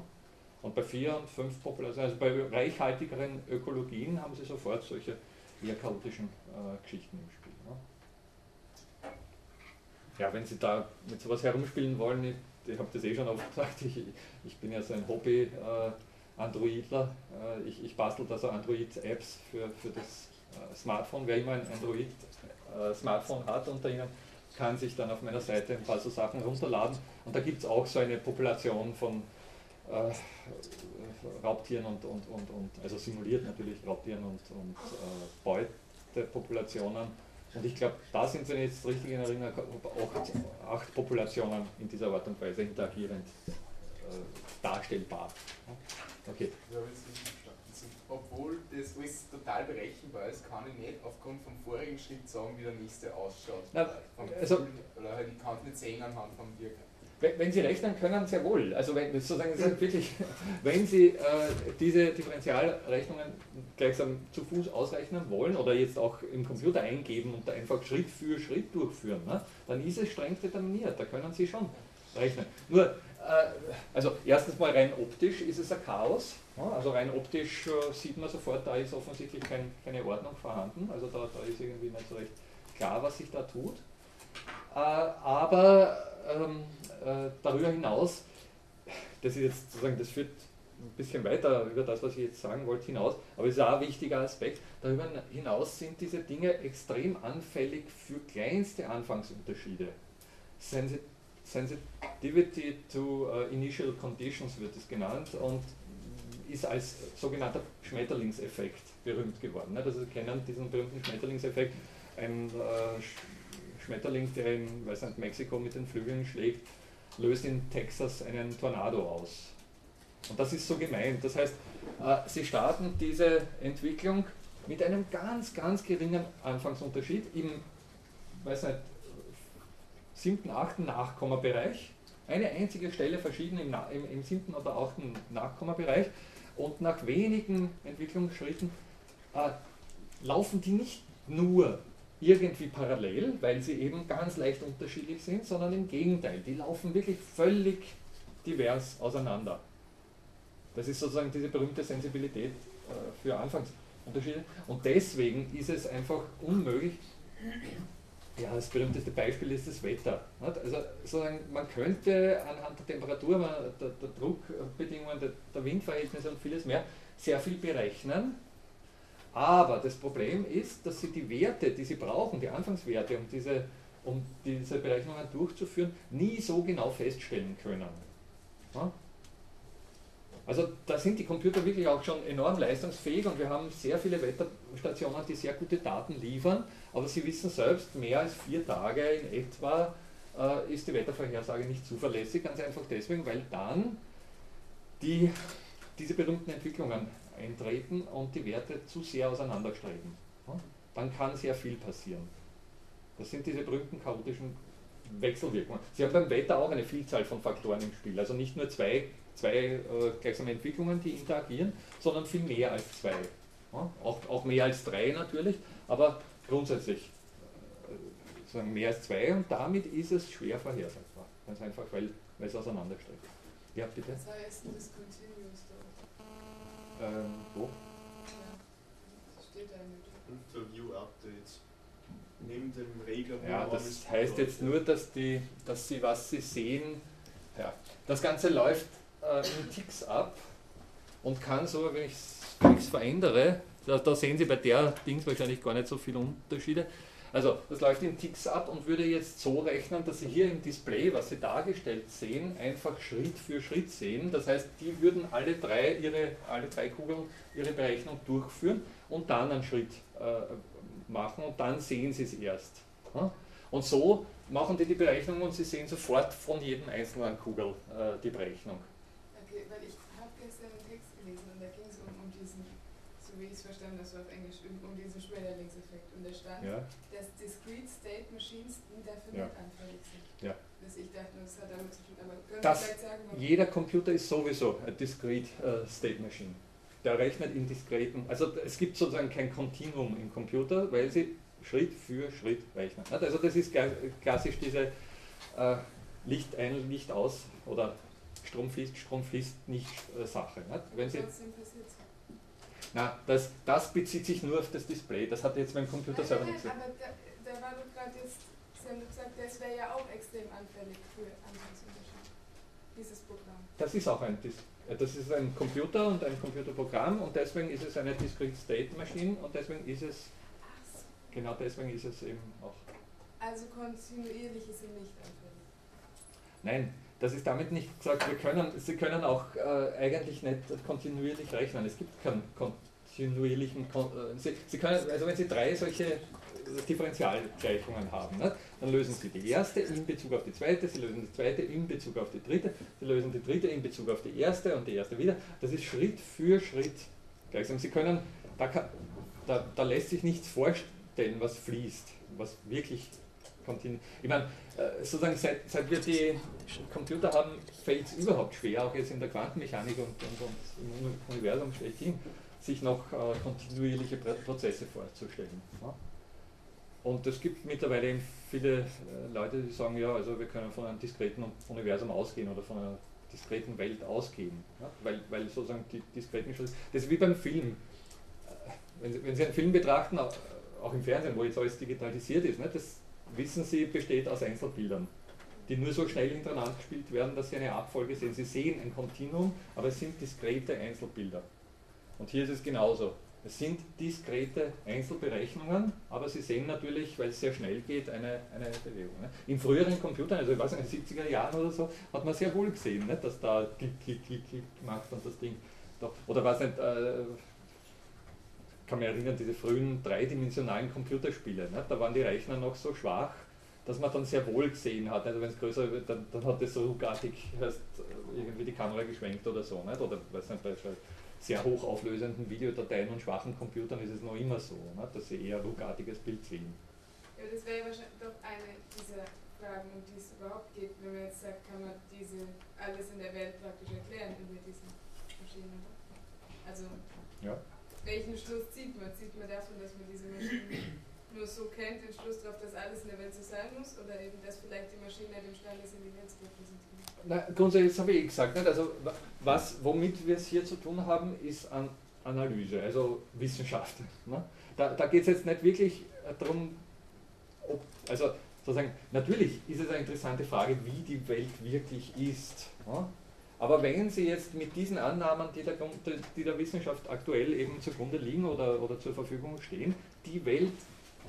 Und bei vier und fünf Populationen, also bei reichhaltigeren Ökologien haben sie sofort solche eher chaotischen äh, Geschichten im Spiel ja, wenn Sie da mit sowas herumspielen wollen, ich, ich habe das eh schon oft gesagt, ich, ich bin ja so ein Hobby-Androidler. Äh, ich, ich bastel da so Android-Apps für, für das äh, Smartphone. Wer immer ein Android-Smartphone äh, hat unter Ihnen, kann sich dann auf meiner Seite ein paar so Sachen runterladen. Und da gibt es auch so eine Population von äh, Raubtieren und, und, und, und, also simuliert natürlich Raubtieren und, und äh, Beutepopulationen und ich glaube, da sind, wenn ich jetzt richtig in Erinnerung auch acht Populationen in dieser Art und Weise interagierend äh, darstellbar. Okay. Ja, obwohl das alles total berechenbar ist, kann ich nicht aufgrund vom vorigen Schritt sagen, wie der nächste ausschaut. Na, also, oder halt, ich kann es nicht sehen anhand vom Wirken. Wenn Sie rechnen können, sehr wohl. Also wenn, sozusagen wirklich, wenn Sie äh, diese Differentialrechnungen gleichsam zu Fuß ausrechnen wollen oder jetzt auch im Computer eingeben und einfach Schritt für Schritt durchführen, ne, dann ist es streng determiniert. Da können Sie schon rechnen. Nur, äh, also erstens mal rein optisch ist es ein Chaos. Ja, also rein optisch äh, sieht man sofort, da ist offensichtlich kein, keine Ordnung vorhanden. Also da, da ist irgendwie nicht so recht klar, was sich da tut. Äh, aber ähm, äh, darüber hinaus, das ist jetzt sozusagen, das führt ein bisschen weiter über das, was ich jetzt sagen wollte, hinaus, aber es ist auch ein wichtiger Aspekt. Darüber hinaus sind diese Dinge extrem anfällig für kleinste Anfangsunterschiede. Sensi Sensitivity to uh, Initial Conditions wird es genannt und ist als sogenannter Schmetterlingseffekt berühmt geworden. Also Sie kennen diesen berühmten Schmetterlingseffekt. Ein äh, Schmetterling, der in weiß nicht, Mexiko mit den Flügeln schlägt, löst in Texas einen Tornado aus. Und das ist so gemeint. Das heißt, äh, sie starten diese Entwicklung mit einem ganz, ganz geringen Anfangsunterschied im, weiß nicht, siebten, achten Nachkommabereich. Eine einzige Stelle verschieden im, im, im siebten oder achten Nachkommabereich. Und nach wenigen Entwicklungsschritten äh, laufen die nicht nur irgendwie parallel, weil sie eben ganz leicht unterschiedlich sind, sondern im Gegenteil, die laufen wirklich völlig divers auseinander. Das ist sozusagen diese berühmte Sensibilität äh, für Anfangsunterschiede. Und deswegen ist es einfach unmöglich, ja, das berühmteste Beispiel ist das Wetter. Also sozusagen, man könnte anhand der Temperatur, der, Druckbedingungen, der Windverhältnisse und vieles mehr sehr viel berechnen aber das Problem ist, dass sie die Werte, die sie brauchen, die Anfangswerte, um diese, um diese Berechnungen durchzuführen, nie so genau feststellen können. Ja? Also da sind die Computer wirklich auch schon enorm leistungsfähig und wir haben sehr viele Wetterstationen, die sehr gute Daten liefern, aber Sie wissen selbst, mehr als vier Tage in etwa äh, ist die Wettervorhersage nicht zuverlässig, ganz einfach deswegen, weil dann die, diese berühmten Entwicklungen eintreten und die Werte zu sehr auseinanderstreben. Dann kann sehr viel passieren. Das sind diese berühmten chaotischen Wechselwirkungen. Sie haben beim Wetter auch eine Vielzahl von Faktoren im Spiel. Also nicht nur zwei, zwei äh, gleichsame Entwicklungen, die interagieren, sondern viel mehr als zwei. Ja? Auch, auch mehr als drei natürlich, aber grundsätzlich äh, mehr als zwei und damit ist es schwer vorhersagbar. Ganz einfach, weil, weil es auseinanderstrebt. Ja, bitte. Was heißt das Continuous ähm, wo? Interview-Updates. Neben dem Regler. Ja, das heißt jetzt nur, dass, die, dass Sie, was Sie sehen, ja, das Ganze läuft äh, in Ticks ab und kann so, wenn ich es verändere, da, da, sehen Sie bei der Dings wahrscheinlich gar nicht so viele Unterschiede, also das läuft in Ticks ab und würde jetzt so rechnen, dass Sie hier im Display, was Sie dargestellt sehen, einfach Schritt für Schritt sehen. Das heißt, die würden alle drei, ihre, alle drei Kugeln ihre Berechnung durchführen und dann einen Schritt äh, machen und dann sehen Sie es erst. Und so machen die die Berechnung und sie sehen sofort von jedem einzelnen Kugel äh, die Berechnung. Okay, weil ich habe gestern einen Text gelesen und da ging es um, um diesen, so wie ich es verstanden habe, so auf Englisch, um, um diesen Schmetterlingseffekt. Und da stand, Ja. State Machines dafür Ja. anfällig sind. Ja. Dass ich dachte, das hat damit zu tun. Aber können Das- Sie vielleicht sagen, warum? Jeder Computer ist sowieso eine Discrete äh, State Machine. Der rechnet in diskreten, also es gibt sozusagen kein Kontinuum im Computer, weil sie Schritt für Schritt rechnen. Also das ist klassisch diese äh, Licht ein, Licht aus oder Strom fließt, Strom fließt nicht äh, Sache. Nicht? Wenn sie, na, das, das bezieht sich nur auf das Display, das hat jetzt mein Computer selber nicht gesehen. aber da, da war doch gerade jetzt, Sie haben gesagt, das wäre ja auch extrem anfällig für Anschlussunterschied. Dieses Programm. Das ist auch ein, äh, das ist ein Computer und ein Computerprogramm und deswegen ist es eine Discrete State Machine und deswegen ist es, so. genau deswegen ist es eben auch. Also kontinuierlich ist sie nicht anfällig. Nein, das ist damit nicht gesagt, wir können, Sie können auch äh, eigentlich nicht kontinuierlich rechnen. Es gibt keinen kontinuierlichen, Kon äh, Sie, Sie können, also wenn Sie drei solche Differentialgleichungen haben, ne, dann lösen Sie die erste in Bezug auf die zweite, Sie lösen die zweite in Bezug auf die dritte, Sie lösen die dritte in Bezug auf die erste und die erste wieder. Das ist Schritt für Schritt gleichsam. Sie können, da, da, da lässt sich nichts vorstellen, was fließt, was wirklich kontinu. Ich meine, äh, sozusagen seit, seit wir die Computer haben, fällt es überhaupt schwer, auch jetzt in der Quantenmechanik und, und, und im Universum schlechthin, sich noch äh, kontinuierliche Pro- Prozesse vorzustellen. Ja? Und es gibt mittlerweile viele äh, Leute, die sagen, ja, also wir können von einem diskreten Universum ausgehen oder von einer diskreten Welt ausgehen. Ja? Weil, weil sozusagen die diskreten das ist wie beim Film. Äh, Wenn Sie, wenn Sie einen Film betrachten, auch im Fernsehen, wo jetzt alles digitalisiert ist, ne, das wissen Sie, besteht aus Einzelbildern, die nur so schnell hintereinander gespielt werden, dass Sie eine Abfolge sehen. Sie sehen ein Kontinuum, aber es sind diskrete Einzelbilder. Und hier ist es genauso. Es sind diskrete Einzelberechnungen, aber Sie sehen natürlich, weil es sehr schnell geht, eine, eine Bewegung. Ne? In früheren Computern, also ich weiß nicht, in den 70er Jahren oder so, hat man sehr wohl gesehen, ne? dass da klick, klick, klick, klick macht und das Ding. Doch, oder was nicht, äh, kann mich erinnern, diese frühen dreidimensionalen Computerspiele, ne? da waren die Rechner noch so schwach, dass man dann sehr wohl gesehen hat. Also wenn es größer wird, dann, dann hat das so ruckartig heißt, irgendwie die Kamera geschwenkt oder so. Nicht? Oder weiß nicht, sehr hochauflösenden Videodateien und schwachen Computern ist es noch immer so, nicht? dass sie eher ruckartiges Bild sehen. Ja, das wäre ja wahrscheinlich doch eine dieser Fragen, um die es überhaupt geht, wenn man jetzt sagt, kann man diese alles in der Welt praktisch erklären über diese Maschinen. Also Ja. welchen Schluss zieht man? Zieht man davon, dass man diese Maschinen nur so kennt, den Schluss darauf, dass alles in der Welt so sein muss? Oder eben, dass vielleicht die Maschinen nicht imstande sind, die Welt zu repräsentieren? Na, grundsätzlich, das habe ich eh gesagt. Nicht? Also, wa- was, womit wir es hier zu tun haben, ist an Analyse, also Wissenschaft. Ne? Da, da geht es jetzt nicht wirklich äh, darum, ob, also sozusagen, natürlich ist es eine interessante Frage, wie die Welt wirklich ist. Ne? Aber wenn Sie jetzt mit diesen Annahmen, die der, die der Wissenschaft aktuell eben zugrunde liegen oder, oder zur Verfügung stehen, die Welt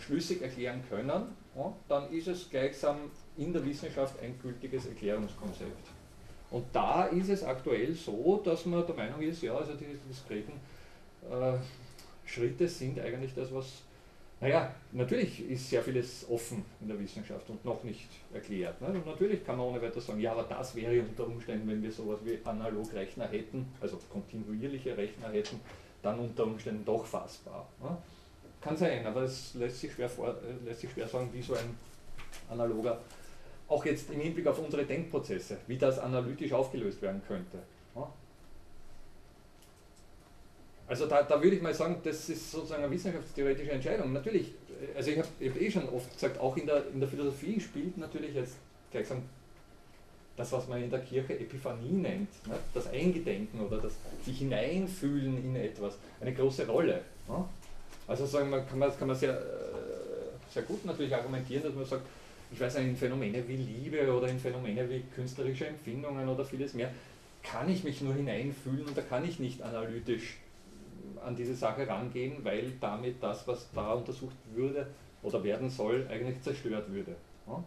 schlüssig erklären können, ja, dann ist es gleichsam in der Wissenschaft ein gültiges Erklärungskonzept. Und da ist es aktuell so, dass man der Meinung ist, ja, also die diskreten äh, Schritte sind eigentlich das, was, naja, natürlich ist sehr vieles offen in der Wissenschaft und noch nicht erklärt. Ne? Und natürlich kann man ohne weiteres sagen, ja, aber das wäre unter Umständen, wenn wir sowas wie Analogrechner hätten, also kontinuierliche Rechner hätten, dann unter Umständen doch fassbar. Ne? Kann sein, aber es lässt sich schwer, vor, äh, lässt sich schwer sagen, wie so ein analoger, auch jetzt im Hinblick auf unsere Denkprozesse, wie das analytisch aufgelöst werden könnte. Also da, da würde ich mal sagen, das ist sozusagen eine wissenschaftstheoretische Entscheidung. Natürlich, äh, also ich habe hab eh schon oft gesagt, auch in der, in der Philosophie spielt natürlich jetzt gleichsam das, was man in der Kirche Epiphanie nennt, ne? das Eingedenken oder das sich hineinfühlen in etwas, eine große Rolle. Ne? Also sagen wir, kann man, kann man sehr, äh, sehr gut natürlich argumentieren, dass man sagt, ich weiß nicht, in Phänomene wie Liebe oder in Phänomene wie künstlerische Empfindungen oder vieles mehr, kann ich mich nur hineinfühlen und da kann ich nicht analytisch an diese Sache rangehen, weil damit das, was da untersucht würde oder werden soll, eigentlich zerstört würde. Ja?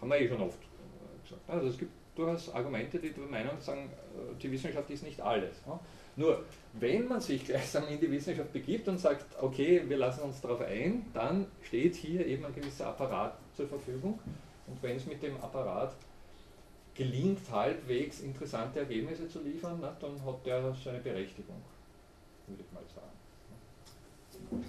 Haben wir eh schon oft gesagt. Also es gibt durchaus Argumente, die der Meinung sagen, äh, die Wissenschaft ist nicht alles. Nur, wenn man sich gleichsam in die Wissenschaft begibt und sagt, okay, wir lassen uns darauf ein, dann steht hier eben ein gewisser Apparat zur Verfügung. Und wenn es mit dem Apparat gelingt, halbwegs interessante Ergebnisse zu liefern, na, dann hat der seine Berechtigung, würde ich mal sagen.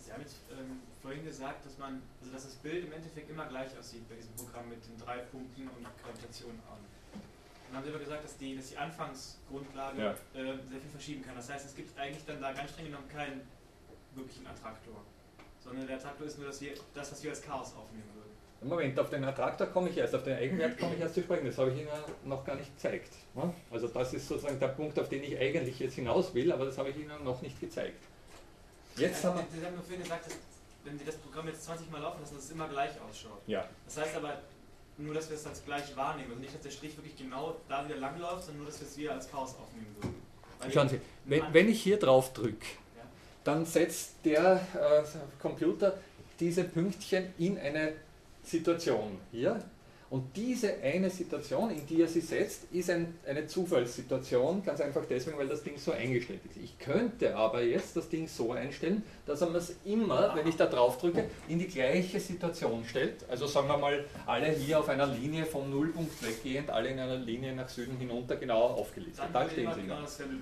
Sie haben jetzt ähm, vorhin gesagt, dass man, also dass das Bild im Endeffekt immer gleich aussieht bei diesem Programm mit den drei Punkten und Gravitation an. Dann haben Sie aber gesagt, dass die, dass die Anfangsgrundlage ja. äh, sehr viel verschieben kann. Das heißt, es gibt eigentlich dann da ganz streng genommen keinen wirklichen Attraktor, sondern der Attraktor ist nur das, das was wir als Chaos aufnehmen würden. Moment, auf den Attraktor komme ich erst, auf den Eigenwert komme ich erst zu sprechen, das habe ich Ihnen noch gar nicht gezeigt. Ne? Also das ist sozusagen der Punkt, auf den ich eigentlich jetzt hinaus will, aber das habe ich Ihnen noch nicht gezeigt. Jetzt haben wir Sie haben mir vorhin gesagt, dass wenn Sie das Programm jetzt 20 Mal laufen lassen, dass es immer gleich ausschaut. Ja. Das heißt aber, nur dass wir es als gleich wahrnehmen. Also nicht, dass der Strich wirklich genau da wieder langläuft, sondern nur, dass wir es wieder als Chaos aufnehmen würden. Weil Schauen Sie, wenn, wenn, ich hier drauf drücke. Dann setzt der äh, Computer diese Pünktchen in eine Situation hier. Und diese eine Situation, in die er sie setzt, ist ein, eine Zufallssituation, ganz einfach deswegen, weil das Ding so eingestellt ist. Ich könnte aber jetzt das Ding so einstellen, dass er es immer, wenn ich da drauf drücke, in die gleiche Situation stellt. Also sagen wir mal, alle hier auf einer Linie vom Nullpunkt weggehend, alle in einer Linie nach Süden hinunter genau aufgelistet. Dann, dann stehen sie genau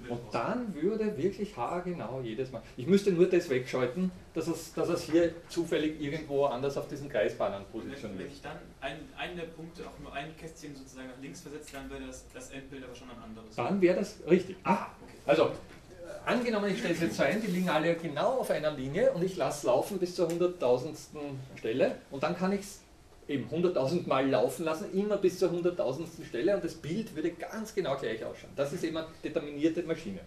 Und dann würde wirklich haargenau jedes Mal. Ich müsste nur das wegschalten, dass es, dass es hier zufällig irgendwo anders auf diesen Kreisbahnen positioniert. Wenn ich dann ein, einen der Punkte auch nur ein Kästchen sozusagen nach links versetzt, dann wäre das, das Endbild aber schon ein anderes. Dann wäre das richtig. Ah, okay. Also, angenommen, ich stelle es jetzt so ein, die liegen alle genau auf einer Linie und ich lasse laufen bis zur hunderttausendsten Stelle und dann kann ich es eben 100.000 Mal laufen lassen, immer bis zur hunderttausendsten Stelle und das Bild würde ganz genau gleich ausschauen. Das ist eben eine determinierte Maschine.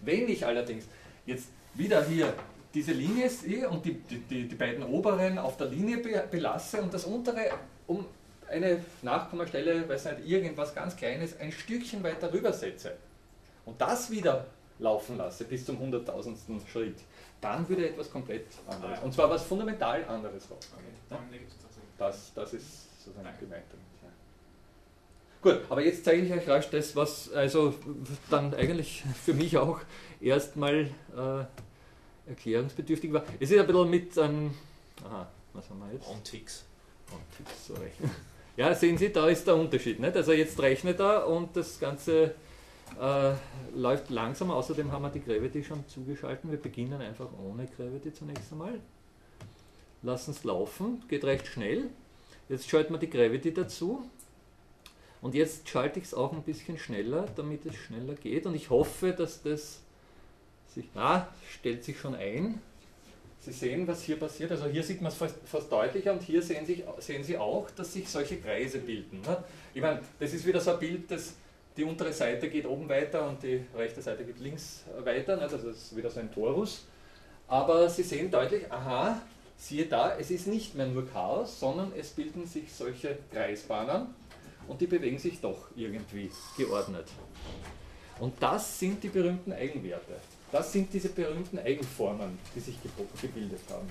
Wenn ich allerdings jetzt wieder hier diese Linie sehe und die, die, die beiden oberen auf der Linie belasse und das untere um eine Nachkommastelle, weiß nicht, irgendwas ganz Kleines, ein Stückchen weiter rüber setze und das wieder laufen lasse bis zum hunderttausendsten Schritt, dann würde etwas komplett anderes. Und zwar was fundamental anderes rauskommen. Okay, das, das ist sozusagen gemeint. Gut, aber jetzt zeige ich euch rasch das, was also dann eigentlich für mich auch erstmal äh, erklärungsbedürftig war. Es ist ein bisschen mit ähm, aha, was haben wir jetzt? Ontix. Ontix, sorry. Ja, sehen Sie, da ist der Unterschied. Nicht? Also jetzt rechnet er und das Ganze äh, läuft langsam. Außerdem haben wir die Gravity schon zugeschaltet. Wir beginnen einfach ohne Gravity zunächst einmal. Lassen es laufen, geht recht schnell. Jetzt schalten wir die Gravity dazu. Und jetzt schalte ich es auch ein bisschen schneller, damit es schneller geht. Und ich hoffe, dass das sich, ah, stellt sich schon ein. Sie sehen, was hier passiert. Also hier sieht man es fast, fast, deutlicher und hier sehen Sie, sehen Sie auch, dass sich solche Kreise bilden. Ne? Ich meine, das ist wieder so ein Bild, das die untere Seite geht oben weiter und die rechte Seite geht links weiter. Ne? Das ist wieder so ein Torus. Aber Sie sehen deutlich, aha, siehe da, es ist nicht mehr nur Chaos, sondern es bilden sich solche Kreisbahnen und die bewegen sich doch irgendwie geordnet. Und das sind die berühmten Eigenwerte. Das sind diese berühmten Eigenformen, die sich gebildet haben.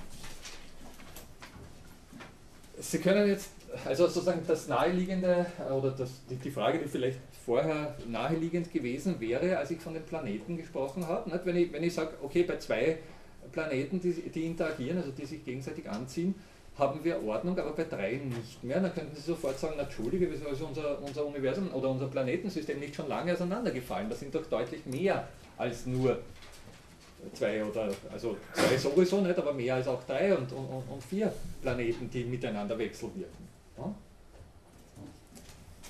Sie können jetzt, also sozusagen das Naheliegende oder das, die, Frage, die vielleicht vorher naheliegend gewesen wäre, als ich von den Planeten gesprochen habe, nicht? wenn ich, wenn ich sage, okay, bei zwei Planeten, die, die interagieren, also die sich gegenseitig anziehen, haben wir Ordnung, aber bei drei nicht mehr. Dann könnten Sie sofort sagen, Entschuldige, wieso ist unser, unser Universum oder unser Planetensystem nicht schon lange auseinandergefallen? Das sind doch deutlich mehr als nur zwei oder, also zwei sowieso nicht, aber mehr als auch drei und, und, und vier Planeten, die miteinander wechselwirken.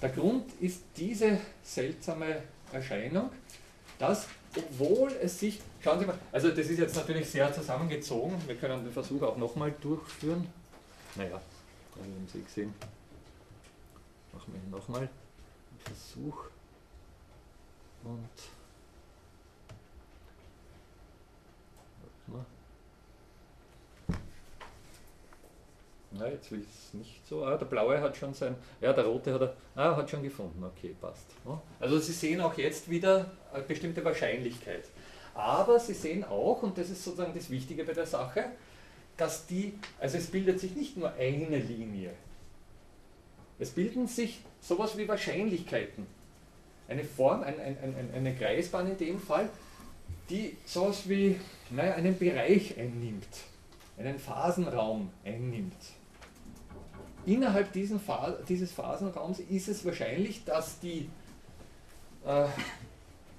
Der Grund ist diese seltsame Erscheinung, dass, obwohl es sich, schauen Sie mal, also das ist jetzt natürlich sehr zusammengezogen, wir können den Versuch auch nochmal durchführen. Naja, dann haben Sie gesehen. Machen wir nochmal einen Versuch. Und Na, jetzt will es nicht so. Ah, der blaue hat schon sein. Ja, der rote hat er. Ah, hat schon gefunden. Okay, passt. Also Sie sehen auch jetzt wieder eine bestimmte Wahrscheinlichkeit. Aber Sie sehen auch, und das ist sozusagen das Wichtige bei der Sache, dass die, also es bildet sich nicht nur eine Linie, Es bilden sich sowas wie Wahrscheinlichkeiten. Eine Form, ein, ein, ein, eine Kreisbahn in dem Fall, die sowas wie naja, einen Bereich einnimmt, einen Phasenraum einnimmt. Innerhalb diesen, dieses Phasenraums ist es wahrscheinlich, dass, die, äh,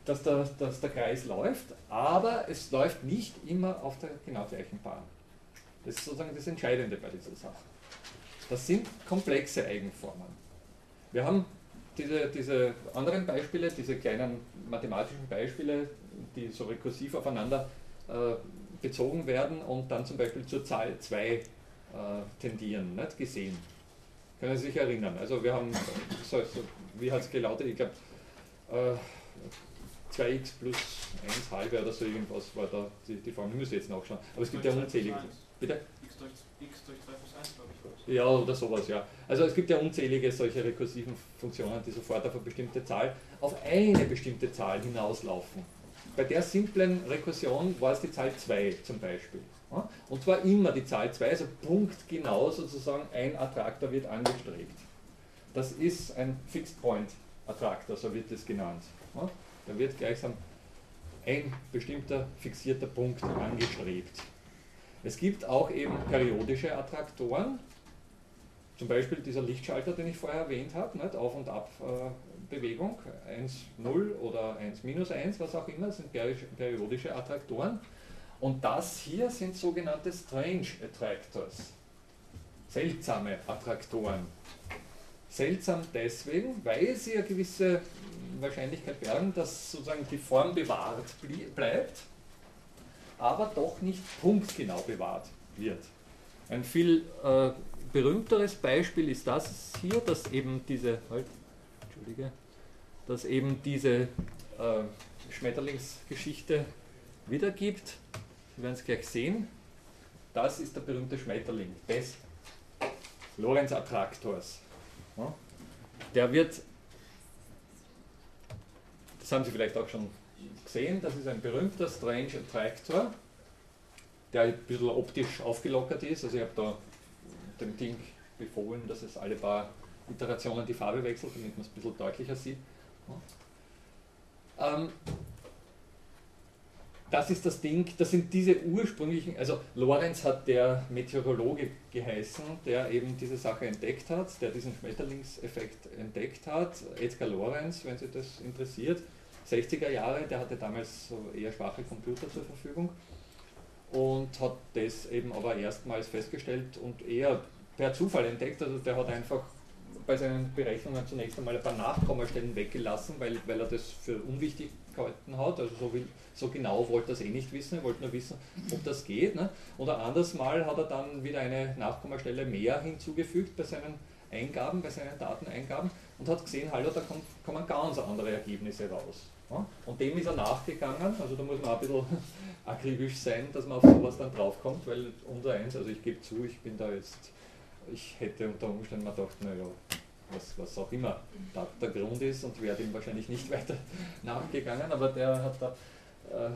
dass, der, dass der Kreis läuft, aber es läuft nicht immer auf der genau gleichen Bahn. Das ist sozusagen das Entscheidende bei dieser Sache. Das sind komplexe Eigenformen. Wir haben diese, diese anderen Beispiele, diese kleinen mathematischen Beispiele, die so rekursiv aufeinander äh, bezogen werden und dann zum Beispiel zur Zahl 2 äh, tendieren, nicht gesehen. Können Sie sich erinnern? Also wir haben, so, so, wie hat es gelautet? Ich glaube, äh, 2x plus 1 halbe oder so irgendwas war da die, die Formel. Muss jetzt nachschauen. Aber es gibt ja unzählige. Bitte? X durch, x durch 2 plus 1, glaube ich. Ja, oder sowas, ja. Also es gibt ja unzählige solche rekursiven Funktionen, die sofort auf eine bestimmte Zahl, auf eine bestimmte Zahl hinauslaufen. Bei der simplen Rekursion war es die Zahl 2 zum Beispiel. Und zwar immer die Zahl 2, also punktgenau sozusagen ein Attraktor wird angestrebt. Das ist ein Fixed Point Attraktor, so wird es genannt. Da wird gleichsam ein bestimmter fixierter Punkt angestrebt. Es gibt auch eben periodische Attraktoren, zum Beispiel dieser Lichtschalter, den ich vorher erwähnt habe, nicht? Auf- und Ab-Bewegung, 1, 0 oder 1, minus 1, was auch immer, sind periodische Attraktoren. Und das hier sind sogenannte Strange Attractors, seltsame Attraktoren. Seltsam deswegen, weil sie eine gewisse Wahrscheinlichkeit bergen, dass sozusagen die Form bewahrt bleibt, aber doch nicht punktgenau bewahrt wird. Ein viel äh, berühmteres Beispiel ist das hier, dass eben diese, halt, Entschuldige, dass eben diese äh, Schmetterlingsgeschichte wiedergibt. Sie werden es gleich sehen. Das ist der berühmte Schmetterling des Lorenz-Attraktors. Ja? Der wird, das haben Sie vielleicht auch schon gesehen, das ist ein berühmter Strange Attractor, der ein bisschen optisch aufgelockert ist. Also ich habe da dem Ding befohlen, dass es alle paar Iterationen die Farbe wechselt, damit man es ein bisschen deutlicher sieht. Ähm, das ist das Ding, das sind diese ursprünglichen, also Lorenz hat der Meteorologe geheißen, der eben diese Sache entdeckt hat, der diesen Schmetterlingseffekt entdeckt hat. Edgar Lorenz, wenn Sie das interessiert, 60er Jahre, der hatte damals eher schwache Computer zur Verfügung und hat das eben aber erstmals festgestellt und eher per Zufall entdeckt. Also der hat einfach bei seinen Berechnungen zunächst einmal ein paar Nachkommastellen weggelassen, weil, weil er das für unwichtig gehalten hat. Also so, will, so genau wollte er es eh nicht wissen, er wollte nur wissen, ob das geht. Ne? Und ein anderes Mal hat er dann wieder eine Nachkommastelle mehr hinzugefügt bei seinen Eingaben, bei seinen Dateneingaben und hat gesehen, hallo, da kommt, kommen ganz andere Ergebnisse raus. Ja? Und dem ist er nachgegangen, also da muss man auch ein bisschen akribisch sein, dass man auf sowas dann draufkommt, weil unser eins, also ich gebe zu, ich bin da jetzt, ich hätte unter Umständen mal gedacht, naja, was, was auch immer da der Grund ist und wäre dem wahrscheinlich nicht weiter nachgegangen, aber der hat da äh,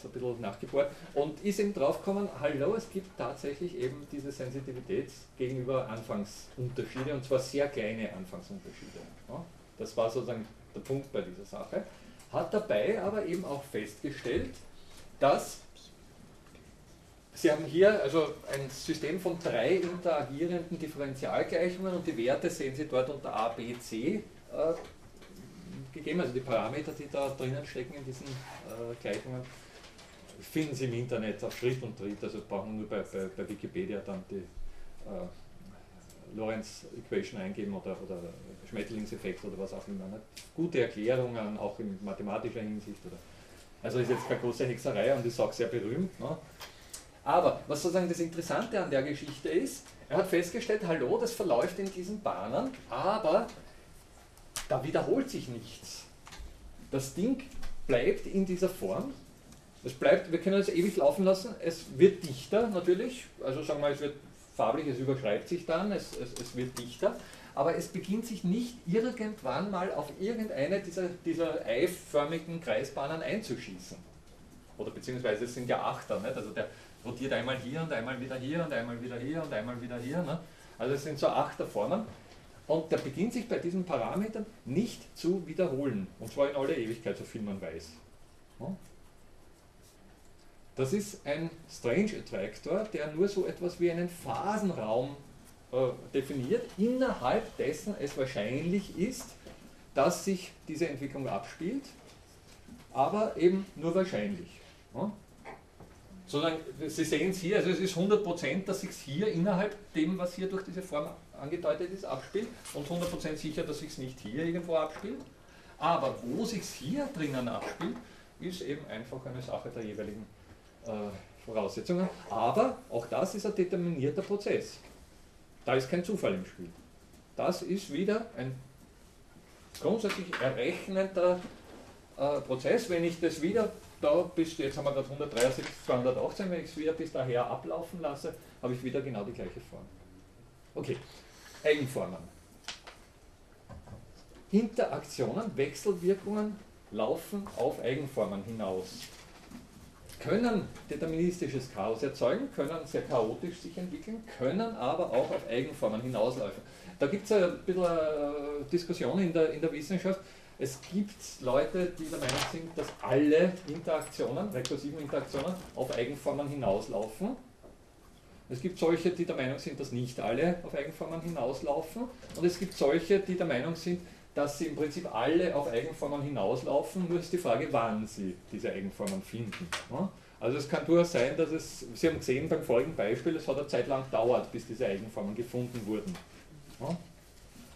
so ein bisschen nachgebohrt und ist eben draufgekommen, hallo, es gibt tatsächlich eben diese Sensitivität gegenüber Anfangsunterschiede und zwar sehr kleine Anfangsunterschiede. Ja? Das war sozusagen der Punkt bei dieser Sache. Hat dabei aber eben auch festgestellt, dass Sie haben hier also ein System von drei interagierenden Differentialgleichungen und die Werte sehen Sie dort unter A, B, C äh, gegeben, also die Parameter, die da drinnen stecken in diesen äh, Gleichungen, finden Sie im Internet auf Schritt und Tritt, also brauchen nur bei, bei, bei Wikipedia dann die äh, Lorenz Equation eingeben oder, oder Schmetterlingseffekt oder was auch immer. Nicht? Gute Erklärungen, auch in mathematischer Hinsicht. Oder, also ist jetzt keine große Hexerei und ist auch sehr berühmt. Ne? Aber was sozusagen das Interessante an der Geschichte ist, er hat festgestellt, hallo, das verläuft in diesen Bahnen, aber da wiederholt sich nichts. Das Ding bleibt in dieser Form. Es bleibt, wir können es ewig laufen lassen, es wird dichter natürlich, also sagen wir, es wird farblich, es überschreibt sich dann, es, es, es wird dichter, aber es beginnt sich nicht irgendwann mal auf irgendeine dieser, dieser eiförmigen Kreisbahnen einzuschießen. Oder beziehungsweise es sind ja Achter, nicht? also der rotiert einmal hier und einmal wieder hier und einmal wieder hier und einmal wieder hier. Ne? Also es sind so Achterformen. Und der beginnt sich bei diesen Parametern nicht zu wiederholen. Und zwar in aller Ewigkeit, so viel man weiß. Das ist ein Strange Attractor, der nur so etwas wie einen Phasenraum äh, definiert, innerhalb dessen es wahrscheinlich ist, dass sich diese Entwicklung abspielt, aber eben nur wahrscheinlich. Ja? Sondern Sie sehen es hier, also es ist 100%, dass sich hier innerhalb dem, was hier durch diese Form angedeutet ist, abspielt und 100% sicher, dass sich es nicht hier irgendwo abspielt. Aber wo sich es hier drinnen abspielt, ist eben einfach eine Sache der jeweiligen äh, Voraussetzungen. Aber auch das ist ein determinierter Prozess. Da ist kein Zufall im Spiel. Das ist wieder ein grundsätzlich errechnender äh, Prozess. Wenn ich das wieder da bis, jetzt haben wir gerade 163, 218, wenn ich es wieder bis daher ablaufen lasse, habe ich wieder genau die gleiche Form. Okay, Eigenformen. Interaktionen, Wechselwirkungen laufen auf Eigenformen hinaus. Können deterministisches Chaos erzeugen, können sehr chaotisch sich entwickeln, können aber auch auf Eigenformen hinauslaufen. Da gibt es ein bisschen äh, Diskussion in der, in der Wissenschaft. Es gibt Leute, die der Meinung sind, dass alle Interaktionen, rekursiven Interaktionen, auf Eigenformen hinauslaufen. Es gibt solche, die der Meinung sind, dass nicht alle auf Eigenformen hinauslaufen. Und es gibt solche, die der Meinung sind, dass sie im Prinzip alle auf Eigenformen hinauslaufen. Nur ist die Frage, wann sie diese Eigenformen finden. Also es kann durchaus sein, dass es, Sie haben gesehen beim folgenden Beispiel, es hat eine Zeit lang gedauert, bis diese Eigenformen gefunden wurden.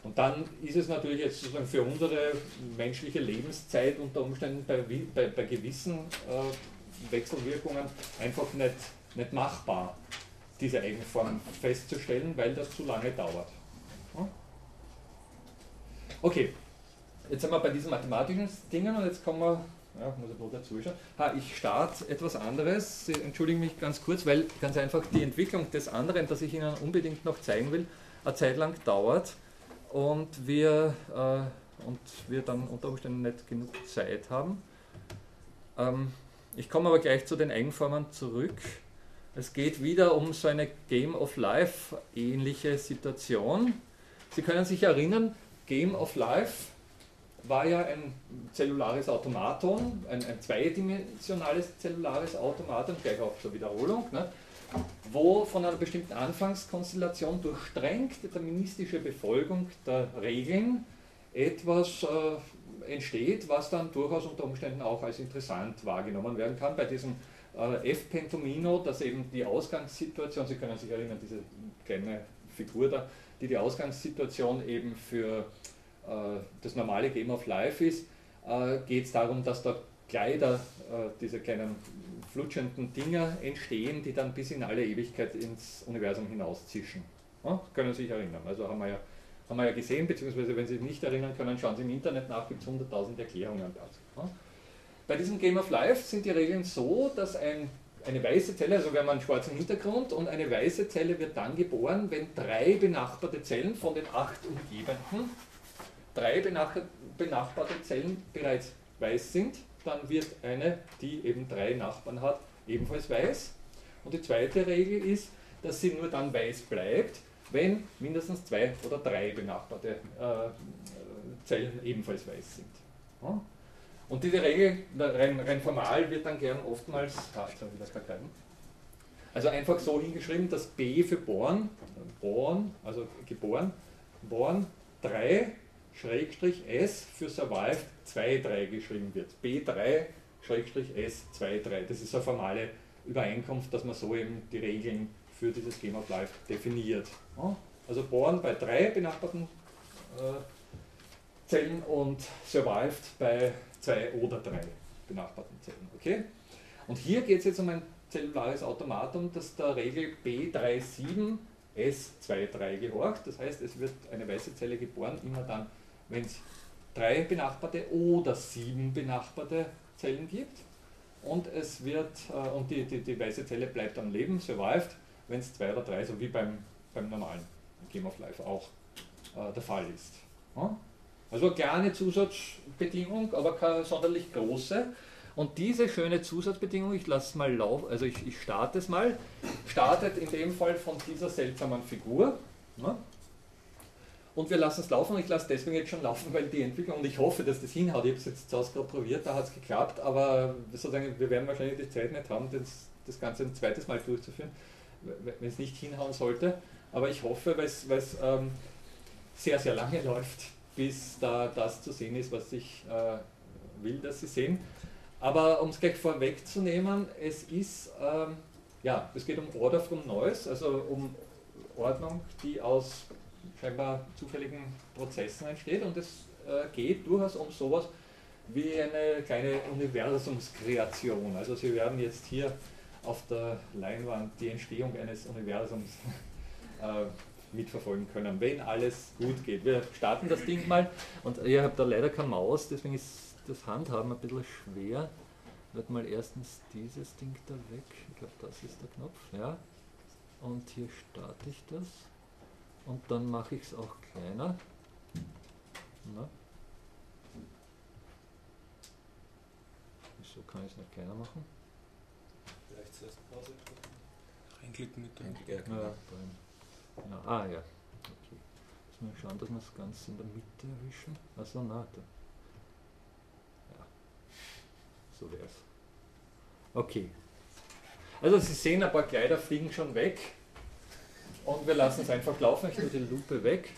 Und dann ist es natürlich jetzt sozusagen für unsere menschliche Lebenszeit unter Umständen bei, bei, bei gewissen äh, Wechselwirkungen einfach nicht, nicht machbar, diese Eigenform festzustellen, weil das zu lange dauert. Okay, jetzt sind wir bei diesen mathematischen Dingen und jetzt kommen wir, ja, muss ich bloß dazu schauen. Ha, ich starte etwas anderes, Sie entschuldigen mich ganz kurz, weil ganz einfach die Entwicklung des anderen, das ich Ihnen unbedingt noch zeigen will, eine Zeit lang dauert und wir, äh, und wir dann unter Umständen nicht genug Zeit haben. Ähm, ich komme aber gleich zu den Eigenformen zurück. Es geht wieder um so eine Game of Life ähnliche Situation. Sie können sich erinnern, Game of Life war ja ein zellulares Automaton, ein, ein zweidimensionales zellulares Automaton, gleich auch zur Wiederholung. Ne? Wo von einer bestimmten Anfangskonstellation durch streng deterministische Befolgung der Regeln etwas äh, entsteht, was dann durchaus unter Umständen auch als interessant wahrgenommen werden kann. Bei diesem äh, F-Pentomino, dass eben die Ausgangssituation, Sie können sich erinnern, diese kleine Figur da, die die Ausgangssituation eben für äh, das normale Game of Life ist, äh, geht es darum, dass da Kleider, äh, diese kleinen flutschenden Dinger entstehen, die dann bis in alle Ewigkeit ins Universum hinauszischen. Ja, können Sie sich erinnern. Also haben wir, ja, haben wir ja gesehen, beziehungsweise wenn Sie sich nicht erinnern können, schauen Sie im Internet nach, gibt es 100.000 Erklärungen dazu. Ja. Bei diesem Game of Life sind die Regeln so, dass ein, eine weiße Zelle, also wir haben einen schwarzen Hintergrund und eine weiße Zelle wird dann geboren, wenn drei benachbarte Zellen von den acht umgebenden, drei benachbarte Zellen bereits weiß sind dann wird eine, die eben drei Nachbarn hat, ebenfalls weiß. Und die zweite Regel ist, dass sie nur dann weiß bleibt, wenn mindestens zwei oder drei benachbarte äh, Zellen ebenfalls weiß sind. Ja? Und diese Regel, rein, rein, formal, wird dann gern oftmals, ah, jetzt wieder verkleiden, also einfach so hingeschrieben, dass B für born, born, also geboren, born 3 Schrägstrich S für survived 2.3 geschrieben wird. B3 Schrägstrich S 2.3. Das ist eine formale Übereinkunft, dass man so eben die Regeln für dieses Game of Life definiert. Also Born bei drei benachbarten äh, Zellen und Survived bei zwei oder drei benachbarten Zellen. Okay? Und hier geht es jetzt um ein zellulares Automatum, das der Regel B37 S23 gehorcht. Das heißt, es wird eine weiße Zelle geboren, immer dann, wenn es drei benachbarte oder sieben benachbarte Zellen gibt. Und es wird, äh, und die, die, die weiße Zelle bleibt am Leben, survived, wenn es zwei oder drei, so wie beim, beim normalen Game of Life auch äh, der Fall ist. Ja? Also eine kleine Zusatzbedingung, aber keine sonderlich große. Und diese schöne Zusatzbedingung, ich lasse mal laufen, also ich, ich starte es mal, startet in dem Fall von dieser seltsamen Figur. Ja? Und wir lassen es laufen. Und ich lasse deswegen jetzt schon laufen, weil die Entwicklung, und ich hoffe, dass das hinhaut, ich habe es jetzt zu Hause gerade probiert, da hat es geklappt, aber sozusagen, wir werden wahrscheinlich die Zeit nicht haben, das, das Ganze ein zweites Mal durchzuführen, wenn es nicht hinhauen sollte, aber ich hoffe, weil es ähm, sehr, sehr lange läuft, bis da das zu sehen ist, was ich äh, will, dass Sie sehen. Aber um es gleich vorwegzunehmen, es ist, ähm, ja, es geht um Order from Noise, also um Ordnung, die aus scheinbar zufälligen Prozessen entsteht und es äh, geht durchaus um sowas wie eine kleine Universumskreation. Also Sie werden jetzt hier auf der Leinwand die Entstehung eines Universums äh, mitverfolgen können, wenn alles gut geht. Wir starten das Ding mal und ihr habt da leider keine Maus, deswegen ist das Handhaben ein bisschen schwer. Werde mal erstens dieses Ding da weg, ich glaube das ist der Knopf, ja. Und hier starte ich das und dann mache ich es auch kleiner. Na? Wieso kann ich es nicht kleiner machen? Vielleicht zuerst Pause. Reinklicken mit dem Ja, ja, ah ja. Okay. Müssen wir schauen, dass wir es ganz in der Mitte erwischen. Also na, da. Ja. So wäre es. Okay. Also Sie sehen, ein paar Kleider fliegen schon weg. Und wir lassen es einfach laufen. Ich tue die Lupe weg.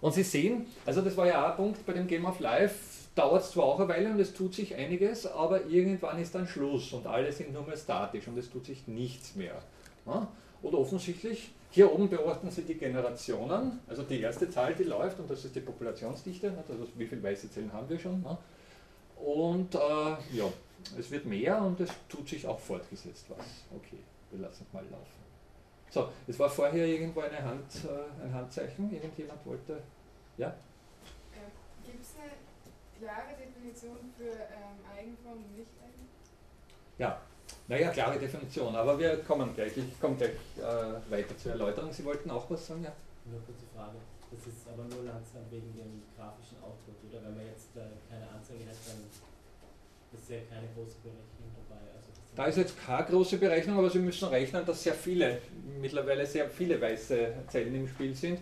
Und Sie sehen, also das war ja auch ein Punkt bei dem Game of Life, dauert es zwar auch eine Weile und es tut sich einiges, aber irgendwann ist dann Schluss und alle sind nur mehr statisch und es tut sich nichts mehr. Oder offensichtlich hier oben beobachten Sie die Generationen, also die erste Zahl, die läuft, und das ist die Populationsdichte, also wie viele weiße Zellen haben wir schon. Und äh, ja, es wird mehr und es tut sich auch fortgesetzt was. Okay, wir lassen es mal laufen. So, es war vorher irgendwo eine Hand, äh, ein Handzeichen, irgendjemand wollte. Ja? Gibt es eine klare Definition für ähm, Eigenform und Nicht-Eigenform? Ja, naja, klare Definition, aber wir kommen gleich, ich komme gleich äh, weiter zur Erläuterung. Sie wollten auch was sagen, ja? Nur kurze Frage. Das ist aber nur langsam wegen dem grafischen Output, oder? Wenn man jetzt äh, keine Anzeige hat, dann ist ja keine große Berechnung dabei. Da ist jetzt keine große Berechnung, aber Sie müssen rechnen, dass sehr viele, mittlerweile sehr viele weiße Zellen im Spiel sind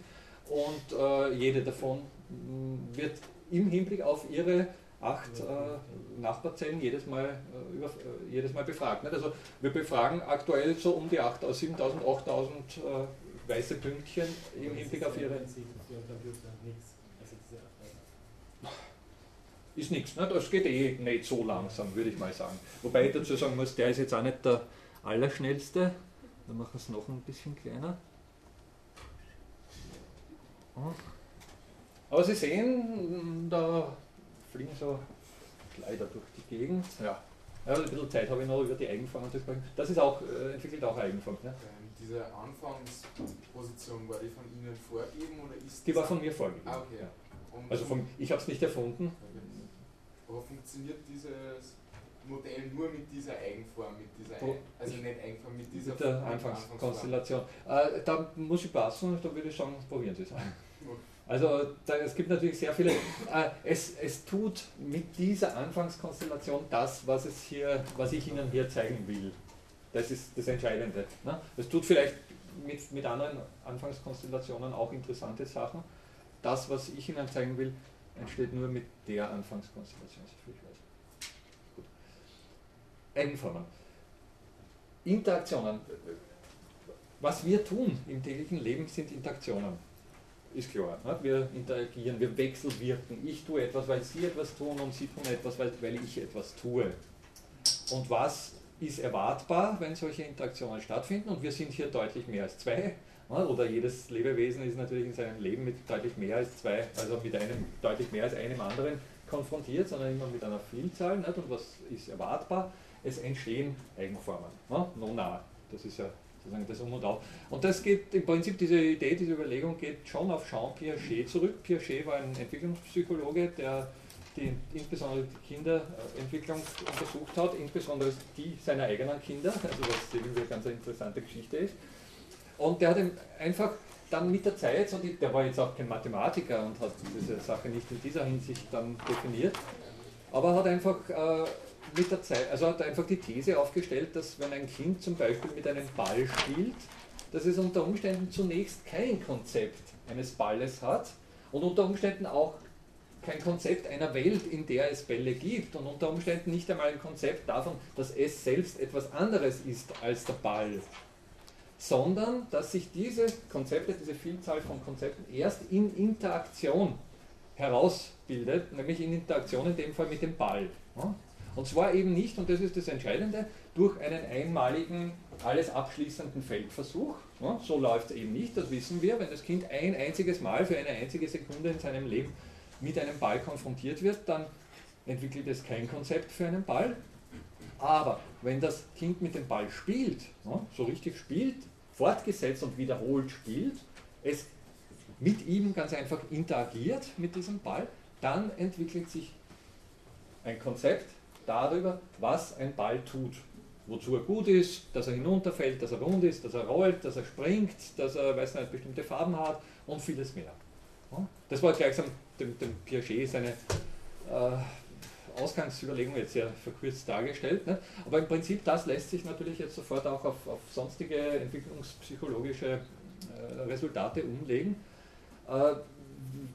und äh, jede davon mm, wird im Hinblick auf ihre acht äh, Nachbarzellen jedes Mal, äh, über, äh, jedes Mal befragt. Nicht? Also wir befragen aktuell so um die 7000, 8000 äh, weiße Pünktchen im Hinblick auf ihre. Ist nichts, ne? das geht eh nicht so langsam, würde ich mal sagen. Wobei ich dazu sagen muss, der ist jetzt auch nicht der allerschnellste. Dann machen wir es noch ein bisschen kleiner. Aber Sie sehen, da fliegen so Kleider durch die Gegend. Ja. ja ein bisschen Zeit habe ich noch über die Eigenformen zu sprechen. Das ist auch, äh, entwickelt auch Eigenform. Ne? Ähm, diese Anfangsposition, war die von Ihnen vorgegeben oder ist Die war von mir vorgegeben. Ah, okay. Ja. Also vom, ich habe es nicht erfunden. Aber funktioniert dieses Modell nur mit dieser Eigenform, mit dieser Ein also nicht Eigenform, mit dieser mit der Anfangskonstellation. Äh, da muss ich passen, da würde ich sagen, probieren Sie es an. Also da, es gibt natürlich sehr viele. Äh, es, es tut mit dieser Anfangskonstellation das, was, es hier, was ich Ihnen hier zeigen will. Das ist das Entscheidende. Ne? Es tut vielleicht mit, mit anderen Anfangskonstellationen auch interessante Sachen. Das, was ich Ihnen zeigen will, entsteht nur mit der Anfangskonstellation, soviel ich weiß. Gut. Eigenformen. Interaktionen. Was wir tun im täglichen Leben sind Interaktionen ist klar. Ne? Wir interagieren, wir wechselwirken. Ich tue etwas, weil Sie etwas tun und Sie tun etwas, weil, weil ich etwas tue. Und was ist erwartbar, wenn solche Interaktionen stattfinden? Und wir sind hier deutlich mehr als zwei. Oder jedes Lebewesen ist natürlich in seinem Leben mit deutlich mehr als zwei, also mit einem deutlich mehr als einem anderen konfrontiert, sondern immer mit einer Vielzahl. Nicht? Und was ist erwartbar? Es entstehen Eigenformen. Ne? Nona, das ist ja sozusagen das Um und Auf. Und das geht im Prinzip, diese Idee, diese Überlegung geht schon auf Jean Piaget zurück. Piaget war ein Entwicklungspsychologe, der die, insbesondere die Kinderentwicklung untersucht hat, insbesondere die seiner eigenen Kinder, also was irgendwie eine ganz interessante Geschichte ist. Und der hat einfach dann mit der Zeit, die, der war jetzt auch kein Mathematiker und hat diese Sache nicht in dieser Hinsicht dann definiert, aber hat einfach äh, mit der Zeit, also hat einfach die These aufgestellt, dass wenn ein Kind zum Beispiel mit einem Ball spielt, dass es unter Umständen zunächst kein Konzept eines Balles hat und unter Umständen auch kein Konzept einer Welt, in der es Bälle gibt und unter Umständen nicht einmal ein Konzept davon, dass es selbst etwas anderes ist als der Ball, sondern dass sich diese Konzepte, diese Vielzahl von Konzepten erst in Interaktion herausbildet, nämlich in Interaktion in dem Fall mit dem Ball. Und zwar eben nicht, und das ist das Entscheidende, durch einen einmaligen, alles abschließenden Feldversuch. So läuft es eben nicht, das wissen wir. Wenn das Kind ein einziges Mal für eine einzige Sekunde in seinem Leben mit einem Ball konfrontiert wird, dann entwickelt es kein Konzept für einen Ball. Aber wenn das Kind mit dem Ball spielt, so richtig spielt, fortgesetzt und wiederholt spielt, es mit ihm ganz einfach interagiert mit diesem Ball, dann entwickelt sich ein Konzept darüber, was ein Ball tut. Wozu er gut ist, dass er hinunterfällt, dass er rund ist, dass er rollt, dass er springt, dass er weiß nicht, bestimmte Farben hat und vieles mehr. Das war gleichsam dem, dem Piaget seine äh, Ausgangsüberlegung jetzt sehr verkürzt dargestellt. Ne? Aber im Prinzip, das lässt sich natürlich jetzt sofort auch auf, auf sonstige entwicklungspsychologische äh, Resultate umlegen. Äh,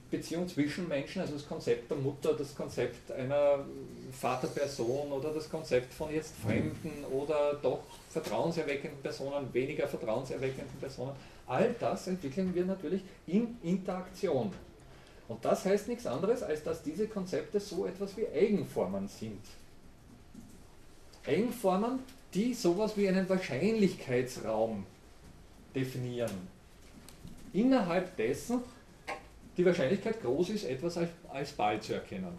Beziehung zwischen Menschen, also das Konzept der Mutter, das Konzept einer Vaterperson oder das Konzept von jetzt Fremden oder doch vertrauenserweckenden Personen, weniger vertrauenserweckenden Personen, all das entwickeln wir natürlich in Interaktion. Und das heißt nichts anderes, als dass diese Konzepte so etwas wie Eigenformen sind. Eigenformen, die sowas wie einen Wahrscheinlichkeitsraum definieren. Innerhalb dessen die Wahrscheinlichkeit groß ist, etwas als, als Ball zu erkennen.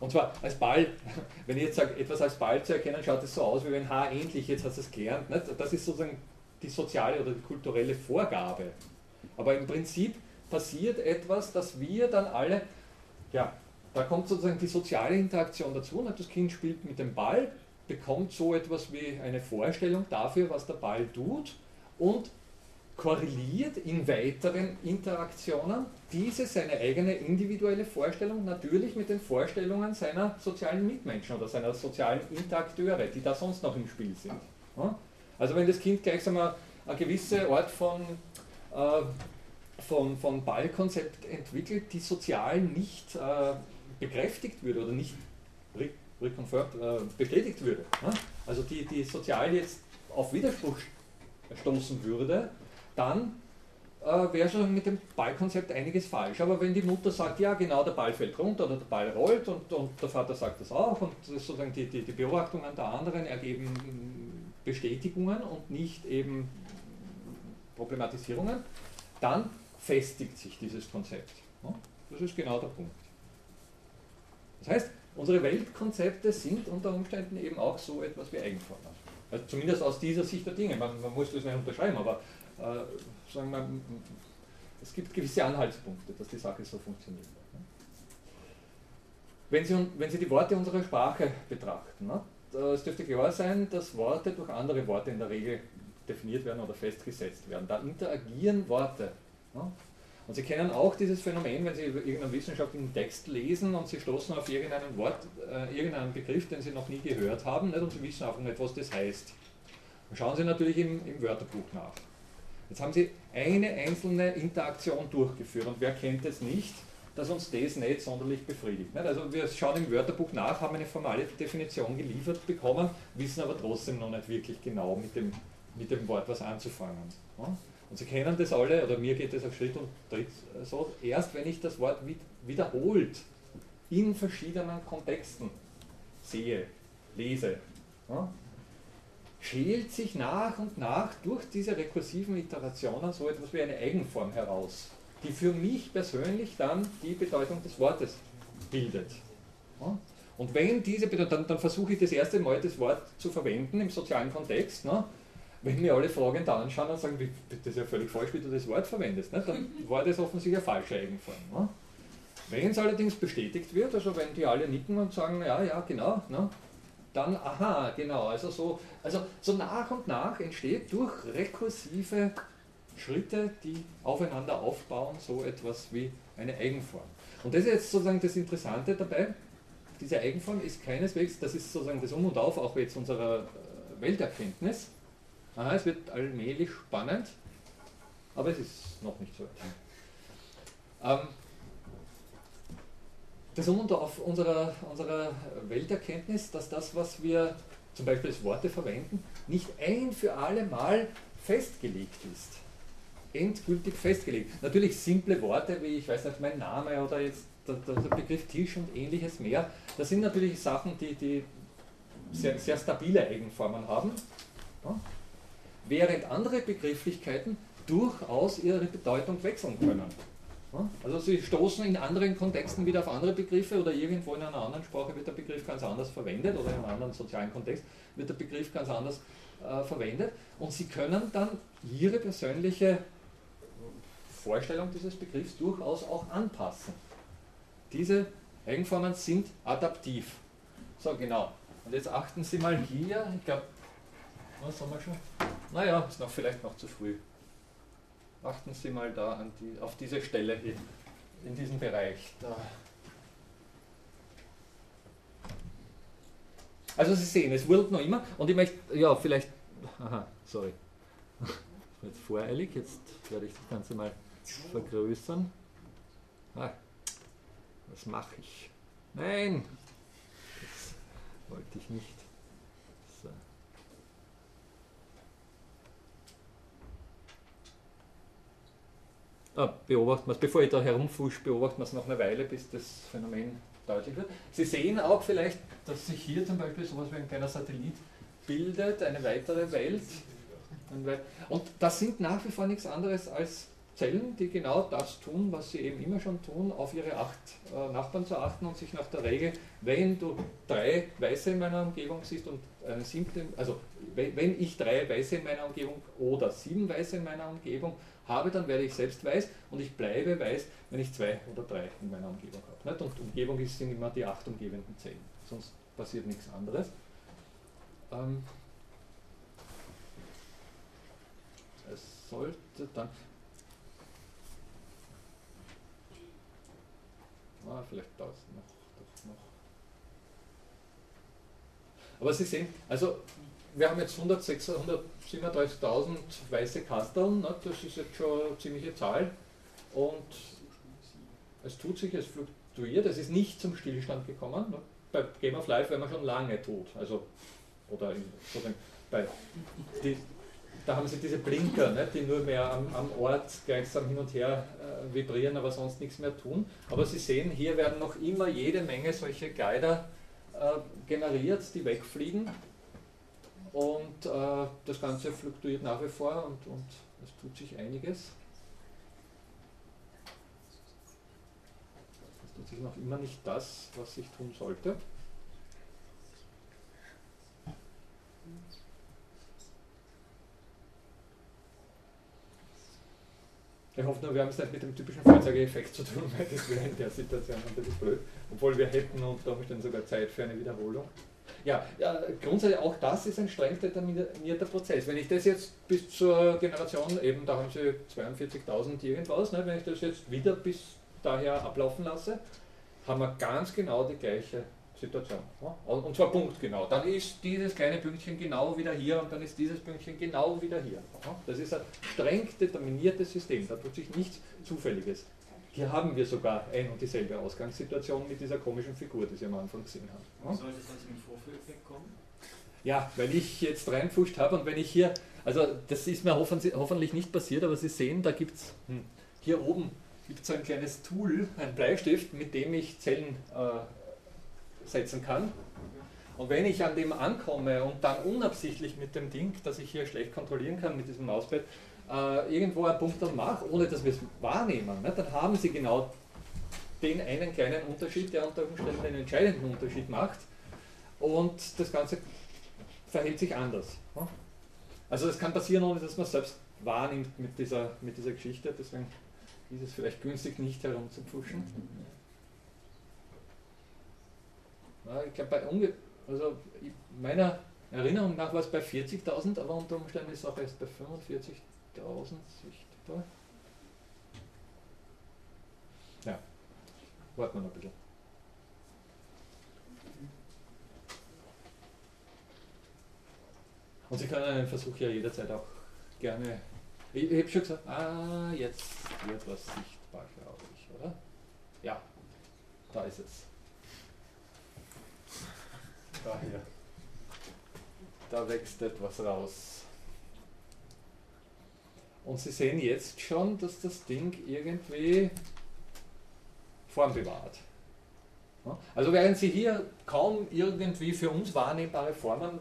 Und zwar als Ball, wenn ich jetzt sage, etwas als Ball zu erkennen, schaut es so aus, wie wenn H ähnlich, jetzt hast du es gelernt. Das ist sozusagen die soziale oder die kulturelle Vorgabe. Aber im Prinzip passiert etwas, dass wir dann alle, ja, da kommt sozusagen die soziale Interaktion dazu. Nicht? Das Kind spielt mit dem Ball, bekommt so etwas wie eine Vorstellung dafür, was der Ball tut und korreliert in weiteren Interaktionen diese seine eigene individuelle Vorstellung natürlich mit den Vorstellungen seiner sozialen Mitmenschen oder seiner sozialen Interakteure, die da sonst noch im Spiel sind. Also wenn das Kind gleichsam eine, eine gewisse Art von, äh, von, von Ballkonzept entwickelt, die sozial nicht äh, bekräftigt würde oder nicht re reconfirmed, äh, bestätigt würde, also die, die sozial jetzt auf Widerspruch stoßen würde, dann äh, wäre schon mit dem Ballkonzept einiges falsch. Aber wenn die Mutter sagt, ja genau, der Ball fällt runter oder der Ball rollt und, und der Vater sagt das auch und sozusagen die, die, die Beobachtungen der anderen ergeben Bestätigungen und nicht eben Problematisierungen, dann festigt sich dieses Konzept. Das ist genau der Punkt. Das heißt, unsere Weltkonzepte sind unter Umständen eben auch so etwas wie Eigenformen. Also zumindest aus dieser Sicht der Dinge. Man, man muss das nicht unterschreiben, aber äh, sagen wir, es gibt gewisse Anhaltspunkte, dass die Sache so funktioniert. Wenn Sie, wenn Sie die Worte unserer Sprache betrachten, ne, es dürfte klar sein, dass Worte durch andere Worte in der Regel definiert werden oder festgesetzt werden. Da interagieren Worte. Und Sie kennen auch dieses Phänomen, wenn Sie irgendeinen wissenschaftlichen Text lesen und Sie stoßen auf irgendeinen Wort, äh, irgendeinen Begriff, den Sie noch nie gehört haben, nicht, und Sie wissen einfach nicht, was das heißt. Dann schauen Sie natürlich im, im Wörterbuch nach. Jetzt haben Sie eine einzelne Interaktion durchgeführt und wer kennt es nicht, dass uns das nicht sonderlich befriedigt. Also wir schauen im Wörterbuch nach, haben eine formale Definition geliefert bekommen, wissen aber trotzdem noch nicht wirklich genau mit dem, mit dem Wort was anzufangen. Und Sie kennen das alle, oder mir geht das auf Schritt und Tritt so, erst wenn ich das Wort wiederholt in verschiedenen Kontexten sehe, lese, schält sich nach und nach durch diese rekursiven Iterationen so etwas wie eine Eigenform heraus, die für mich persönlich dann die Bedeutung des Wortes bildet. Und wenn diese Bedeutung, dann, dann versuche ich das erste Mal das Wort zu verwenden im sozialen Kontext. Ne? Wenn mir alle Fragen da anschauen und sagen, das ist ja völlig falsch, wie du das Wort verwendest, ne? dann war das offensichtlich eine falsche Eigenform. Ne? Wenn es allerdings bestätigt wird, also wenn die alle nicken und sagen, ja, ja, genau, ne? dann, aha, genau, also so, also so nach und nach entsteht durch rekursive Schritte, die aufeinander aufbauen, so etwas wie eine Eigenform. Und das ist jetzt sozusagen das Interessante dabei. Diese Eigenform ist keineswegs, das ist sozusagen das Um und Auf auch jetzt unserer äh, Welterkenntnis, Aha, es wird allmählich spannend, aber es ist noch nicht so weit. Ähm, das Wunder auf unserer, unserer Welterkenntnis, dass das, was wir zum Beispiel als Worte verwenden, nicht ein für alle Mal festgelegt ist. Endgültig festgelegt. Natürlich simple Worte wie, ich weiß nicht, mein Name oder jetzt der, der, Begriff Tisch und ähnliches mehr, das sind natürlich Sachen, die, die sehr, sehr stabile Eigenformen haben, ja? Während andere Begrifflichkeiten durchaus ihre Bedeutung wechseln können. Also sie stoßen in anderen Kontexten wieder auf andere Begriffe oder irgendwo in einer anderen Sprache wird der Begriff ganz anders verwendet oder in einem anderen sozialen Kontext wird der Begriff ganz anders äh, verwendet und sie können dann ihre persönliche Vorstellung dieses Begriffs durchaus auch anpassen. Diese Eigenformen sind adaptiv. So, genau. Und jetzt achten Sie mal hier, ich glaube, was haben wir schon? Naja, ist noch vielleicht noch zu früh. Achten Sie mal da an die, auf diese Stelle in, in diesem Bereich. Da. Also Sie sehen, es wird noch immer und ich möchte, ja, vielleicht, aha, sorry, jetzt voreilig, jetzt werde ich das Ganze mal vergrößern. Ah, was mache ich? Nein, das wollte ich nicht. Ah, beobachten wir es, bevor ich da herumfusch, beobachten wir es noch eine Weile, bis das Phänomen deutlich wird. Sie sehen auch vielleicht, dass sich hier zum Beispiel sowas wie ein kleiner Satellit bildet, eine weitere Welt. Und das sind nach wie vor nichts anderes als Zellen, die genau das tun, was sie eben immer schon tun, auf ihre acht äh, Nachbarn zu achten und sich nach der Regel, wenn du drei Weiße in meiner Umgebung siehst und eine siebte, also wenn ich drei Weiße in meiner Umgebung oder sieben Weiße in meiner Umgebung habe, dann werde ich selbst weiß und ich bleibe weiß, wenn ich zwei oder drei in meiner Umgebung habe. Nicht? Und Umgebung sind immer die acht umgebenden Zellen, sonst passiert nichts anderes. Ähm es sollte dann. Ah, vielleicht noch, doch noch. Aber Sie sehen, also wir haben jetzt 137.000 weiße Kasteln, ne? das ist jetzt schon eine ziemliche Zahl. Und es tut sich, es fluktuiert, es ist nicht zum Stillstand gekommen. Ne? Bei Game of Life wäre man schon lange tot. Also, oder in, bei, die, da haben sie diese Blinker, ne, die nur mehr am, am, Ort gleichsam hin und her äh, vibrieren, aber sonst nichts mehr tun. Aber Sie sehen, hier werden noch immer jede Menge solche Geider äh, generiert, die wegfliegen. Und äh, das Ganze fluktuiert nach wie vor und, und es tut sich einiges. Es tut sich noch immer nicht das, was sich tun sollte. Ich hoffe nur, wir haben es nicht mit dem typischen Feuerzeugeffekt zu tun, weil das wäre in der Situation ein bisschen blöd, obwohl wir hätten unter Umständen sogar Zeit für eine Wiederholung. Ja, ja, grundsätzlich auch das ist ein streng determinierter Prozess. Wenn ich das jetzt bis zur Generation, eben da haben Sie 42.000 irgendwas, ne, wenn ich das jetzt wieder bis daher ablaufen lasse, haben wir ganz genau die gleiche Situation. Ja? Und zwar punktgenau. Dann ist dieses kleine Pünktchen genau wieder hier und dann ist dieses Pünktchen genau wieder hier. Ja? Das ist ein streng determiniertes System, da tut sich nichts Zufälliges. Hier haben wir sogar ein und dieselbe Ausgangssituation mit dieser komischen Figur, die Sie am Anfang gesehen haben. Sollte es dann zum Vorführeffekt kommen? Ja, weil ich jetzt reinpfuscht habe und wenn ich hier, also das ist mir hoffentlich nicht passiert, aber Sie sehen, da gibt es hm, hier oben gibt so ein kleines Tool, ein Bleistift, mit dem ich Zellen äh, setzen kann. Und wenn ich an dem ankomme und dann unabsichtlich mit dem Ding, das ich hier schlecht kontrollieren kann, mit diesem Mauspad, äh, irgendwo einen Punkt dann mache, ohne dass wir es wahrnehmen, ne, dann haben sie genau den einen kleinen Unterschied, der unter Umständen einen entscheidenden Unterschied macht. Und das Ganze verhält sich anders. Ne? Also es kann passieren, ohne dass man es selbst wahrnimmt mit dieser, mit dieser Geschichte. Deswegen ist es vielleicht günstig, nicht herumzupfuschen. Ja, ich glaube, bei unge also meiner Erinnerung nach war es bei 40.000, aber unter Umständen ist es auch erst bei 45.000 sichtbar. Ja, warten wir noch ein bisschen. Und Sie können einen Versuch ja jederzeit auch gerne. Ich, ich habe schon gesagt, ah, jetzt wird was sichtbar, glaube ich, oder? Ja, da ist es. Da hier. Da wächst etwas raus. Und Sie sehen jetzt schon, dass das Ding irgendwie Form bewahrt. Also während Sie hier kaum irgendwie für uns wahrnehmbare Formen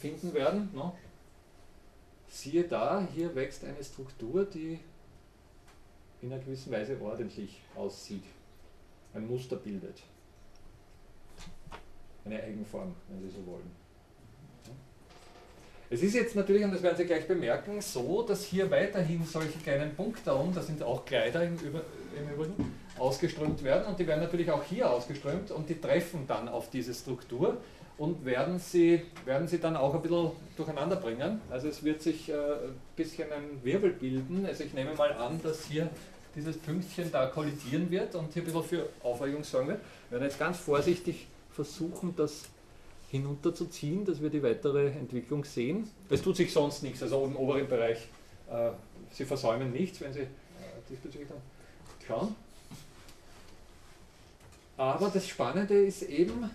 finden werden, siehe da, hier wächst eine Struktur, die in einer gewissen Weise ordentlich aussieht, ein Muster bildet. Eine Eigenform, wenn Sie so wollen. Es ist jetzt natürlich, und das werden Sie gleich bemerken, so, dass hier weiterhin solche kleinen Punkte um, da sind auch Kleider im, im Übrigen, ausgeströmt werden und die werden natürlich auch hier ausgeströmt und die treffen dann auf diese Struktur und werden sie, werden sie dann auch ein bisschen durcheinander bringen. Also es wird sich äh, ein bisschen ein Wirbel bilden. Also ich nehme mal an, dass hier dieses Pünktchen da kollidieren wird und hier ein bisschen für Aufregung sorgen wird. Wir werden jetzt ganz vorsichtig versuchen, das hinunterzuziehen, dass wir die weitere Entwicklung sehen. Es tut sich sonst nichts, also im oberen Bereich, äh, Sie versäumen nichts, wenn Sie äh, diesbezüglich dann schauen. Aber das Spannende ist eben,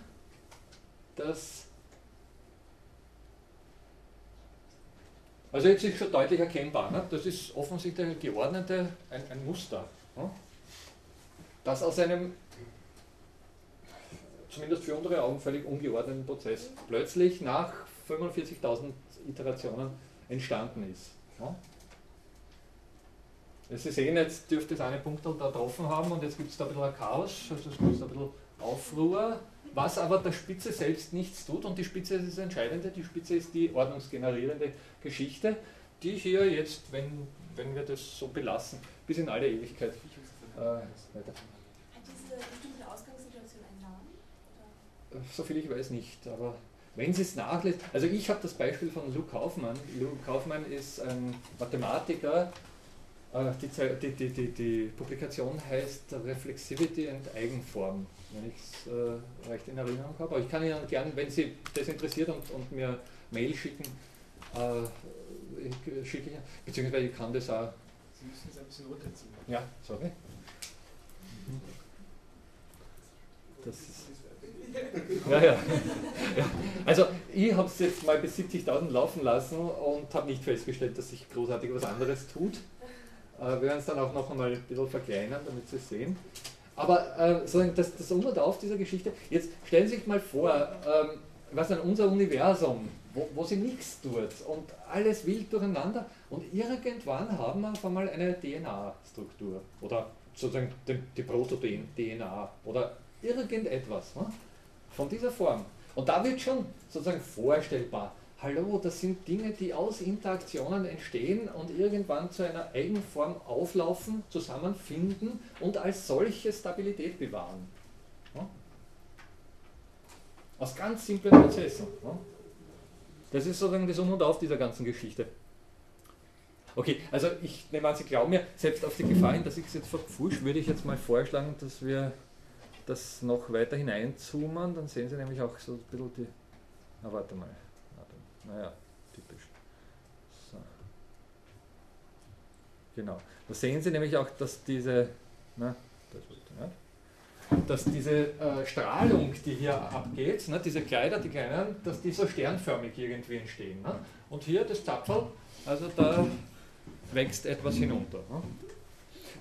dass. Also jetzt ist schon deutlich erkennbar, ne? das ist offensichtlich geordnete, ein, ein Muster, ne? das aus einem zumindest für unsere Augen völlig ungeordneten Prozess plötzlich nach 45.000 Iterationen entstanden ist. Ne? Sie sehen, jetzt dürfte es eine Punkte da getroffen haben und jetzt gibt es da ein bisschen ein Chaos, also es gibt ein bisschen Aufruhr, was aber der Spitze selbst nichts tut und die Spitze ist das Entscheidende, die Spitze ist die ordnungsgenerierende Geschichte, die hier jetzt, wenn, wenn wir das so belassen, bis in alle Ewigkeit äh, weiter. Hat diese bestimmte Ausgangssituation einen Namen? Soviel ich weiß nicht, aber wenn Sie es nachlässt, also ich habe das Beispiel von Luke Kaufmann. Luke Kaufmann ist ein Mathematiker, äh, die, die, die, die, Publikation heißt Reflexivity and Eigenform, wenn ich es äh, recht in Erinnerung habe. Aber ich kann Ihnen gerne, wenn Sie das interessiert und, und mir Mail schicken, äh, schicke ich, beziehungsweise ich kann das auch. Sie müssen es ein bisschen runterziehen. Ja, sorry. Das ist ja, ja, ja. Also ich habe es jetzt mal bis 70.000 laufen lassen und habe nicht festgestellt, dass sich großartig was anderes tut. Äh, wir werden es dann auch noch einmal ein bisschen verkleinern, damit Sie es sehen. Aber äh, das, das Um und Auf dieser Geschichte, jetzt stellen Sie sich mal vor, ähm, was an unser Universum, wo, wo sie nichts tut und alles wild durcheinander und irgendwann haben wir auf einmal eine DNA-Struktur oder sozusagen die, die Proto-DNA oder irgendetwas ne? Von dieser Form. Und da wird schon sozusagen vorstellbar, hallo, das sind Dinge, die aus Interaktionen entstehen und irgendwann zu einer Eigenform auflaufen, zusammenfinden und als solche Stabilität bewahren. Aus ganz simplen Prozessen. Das ist sozusagen das Um und Auf dieser ganzen Geschichte. Okay, also ich nehme an, Sie glauben mir, selbst auf die Gefahr hin, dass ich es jetzt verpfusch, würde ich jetzt mal vorschlagen, dass wir das noch weiter hineinzoomen, dann sehen Sie nämlich auch so ein bisschen die. Na, warte mal. Naja, typisch. So. Genau. Da sehen Sie nämlich auch, dass diese, na, das nicht, dass diese äh, Strahlung, die hier abgeht, ne, diese Kleider, die kleinen, dass die so sternförmig irgendwie entstehen. Ne? Und hier das Zapfel, also da wächst etwas hinunter. Ne?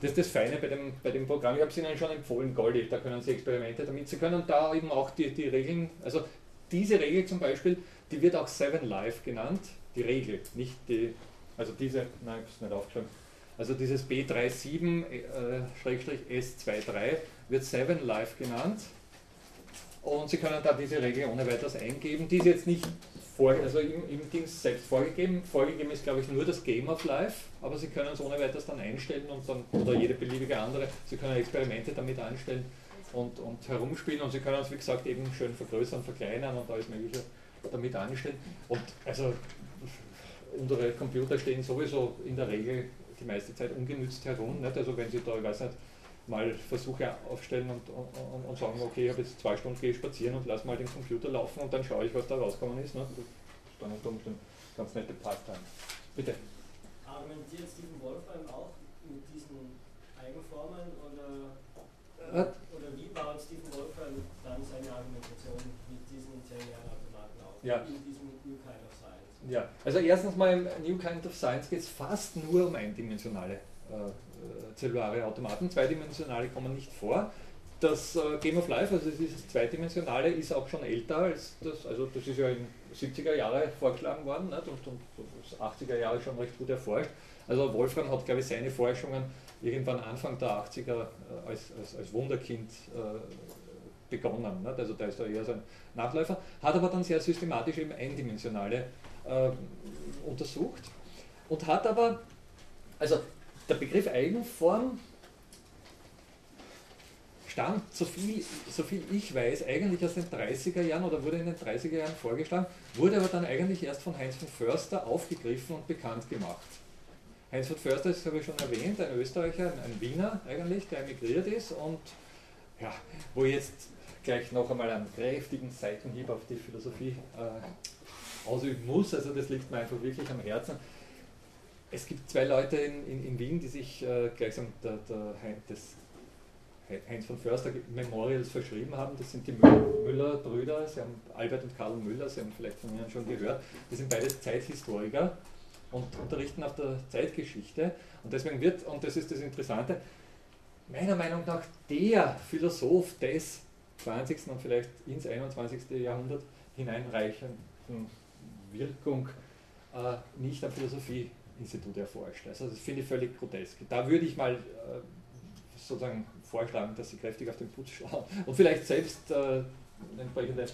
Das ist das Feine bei dem, bei dem Programm. Ich habe es Ihnen schon empfohlen, Goldi, da können Sie Experimente damit. Sie können da eben auch die, die Regeln, also diese Regel zum Beispiel, die wird auch Seven Life genannt, die Regel, nicht die, also diese, nein, ich habe es nicht aufgeschrieben. Also dieses B37-S23 äh, wird Seven Life genannt. Und Sie können da diese Regel ohne weiteres eingeben. Die ist jetzt nicht vor, also im, im Dings selbst vorgegeben. Vorgegeben ist, glaube ich, nur das Game of Life, aber Sie können es ohne weiteres dann einstellen und dann, oder jede beliebige andere. Sie können Experimente damit anstellen und, und herumspielen und Sie können es, wie gesagt, eben schön vergrößern, verkleinern und alles Mögliche damit anstellen. Und also unsere Computer stehen sowieso in der Regel die meiste Zeit ungenützt herum. Nicht? Also wenn Sie da, ich weiß nicht, mal Versuche aufstellen und, und, und sagen, okay, ich habe jetzt zwei Stunden gehe spazieren und lasse mal den Computer laufen und dann schaue ich, was da rausgekommen ist. Ne? Dann, dann, ganz nette Pastime. Bitte. Argumentiert Stephen Wolfram auch mit diesen Eigenformen oder, äh, oder wie baut Stephen Wolfram dann seine Argumentation mit diesen Zehn-Jahre-Automaten auf? Ja. In diesem New Kind of Science? Ja, also erstens mal im New Kind of Science geht es fast nur um eindimensionale äh, äh, zellulare Automaten. Zweidimensionale kommen nicht vor. Das äh, Game of Life, also dieses zweidimensionale, ist auch schon älter als das, also das ist ja in 70er Jahre vorgeschlagen worden nicht? und, und, und 80er Jahre schon recht gut erforscht. Also Wolfram hat, glaube ich, seine Forschungen irgendwann Anfang der 80er äh, als, als, als, Wunderkind äh, begonnen. Nicht? Also da ist er eher so ein Nachläufer, hat aber dann sehr systematisch eben eindimensionale äh, untersucht und hat aber, also der Begriff Eigenform stammt, so viel, so viel ich weiß, eigentlich aus den 30er Jahren oder wurde in den 30er Jahren vorgeschlagen, wurde aber dann eigentlich erst von Heinz von Förster aufgegriffen und bekannt gemacht. Heinz von Förster ist, habe ich schon erwähnt, ein Österreicher, ein, Wiener eigentlich, der emigriert ist und ja, wo jetzt gleich noch einmal einen kräftigen Seitenhieb auf die Philosophie äh, ausüben muss. Also das liegt mir einfach wirklich am Herzen. Es gibt zwei Leute in, in, in Wien, die sich äh, gleichsam der, der, des Heinz von Förster Memorials verschrieben haben. Das sind die Müller-Brüder, Albert und Karl Müller, Sie haben vielleicht von Ihnen schon gehört. Die sind beide Zeithistoriker und unterrichten auf der Zeitgeschichte. Und deswegen wird, und das ist das Interessante, meiner Meinung nach der Philosoph des 20. und vielleicht ins 21. Jahrhundert hineinreichenden Wirkung äh, nicht am Philosophie-Institut erforscht. Also das finde ich völlig grotesk. Da würde ich mal äh, sozusagen vorschlagen, dass sie kräftig auf den Putz schauen und vielleicht selbst äh, entsprechende äh,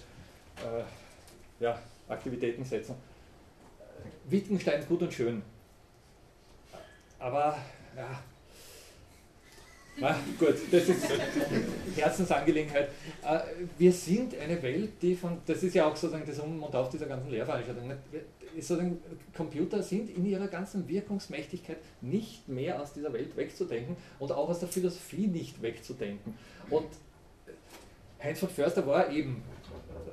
ja, Aktivitäten setzen. Wittgenstein gut und schön. Aber ja, na, gut, das ist Herzensangelegenheit. Äh, wir sind eine Welt, die von, das ist ja auch sozusagen das Um und Auf dieser ganzen Lehrveranstaltung, sozusagen Computer sind in ihrer ganzen Wirkungsmächtigkeit nicht mehr aus dieser Welt wegzudenken und auch aus der Philosophie nicht wegzudenken. Und Heinz von Förster war eben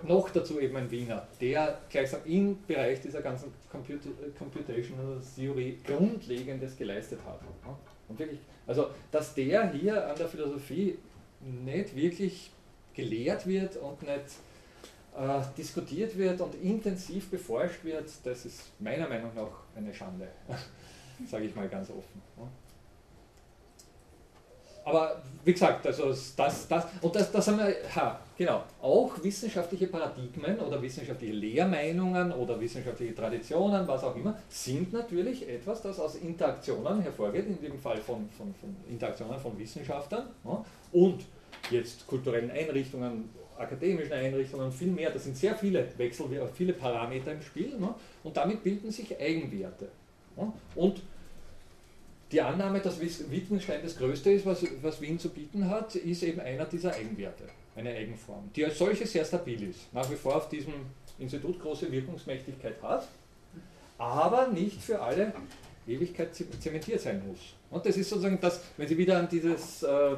noch dazu eben ein Wiener, der gleichsam im Bereich dieser ganzen Computational Theory Grundlegendes geleistet hat. Und wirklich, also dass der hier an der Philosophie nicht wirklich gelehrt wird und nicht äh, diskutiert wird und intensiv beforscht wird, das ist meiner Meinung nach eine Schande, sage ich mal ganz offen. Aber wie gesagt, also das, das, und das, das haben wir, ha, genau, auch wissenschaftliche Paradigmen oder wissenschaftliche Lehrmeinungen oder wissenschaftliche Traditionen, was auch immer, sind natürlich etwas, das aus Interaktionen hervorgeht, in dem Fall von, von, von Interaktionen von Wissenschaftlern ja, und jetzt kulturellen Einrichtungen, akademischen Einrichtungen und viel mehr. Da sind sehr viele Wechsel, viele Parameter im Spiel ne? und damit bilden sich Eigenwerte. Ne? Und die Annahme, dass Wittgenstein das Größte ist, was, was Wien zu bieten hat, ist eben einer dieser Eigenwerte, eine Eigenform, die als solche sehr stabil ist, nach wie vor auf diesem Institut große Wirkungsmächtigkeit hat, aber nicht für alle Ewigkeit zementiert sein muss. Und das ist sozusagen das, wenn Sie wieder an, dieses, äh,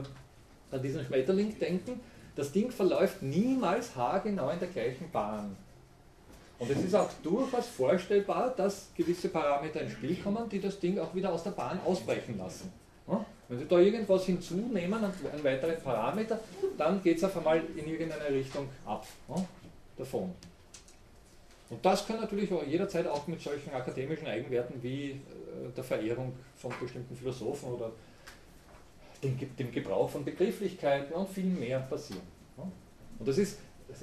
an diesen Schmetterling denken, das Ding verläuft niemals haargenau in der gleichen Bahn. Und es ist auch durchaus vorstellbar, dass gewisse Parameter ins Spiel kommen, die das Ding auch wieder aus der Bahn ausbrechen lassen. Wenn Sie da irgendwas hinzunehmen, einen weiteren Parameter, dann geht es auf einmal in irgendeine Richtung ab davon. Und das kann natürlich auch jederzeit auch mit solchen akademischen Eigenwerten wie äh, der Verehrung von bestimmten Philosophen oder dem, Gebrauch von Begrifflichkeiten und viel mehr passieren. Und das ist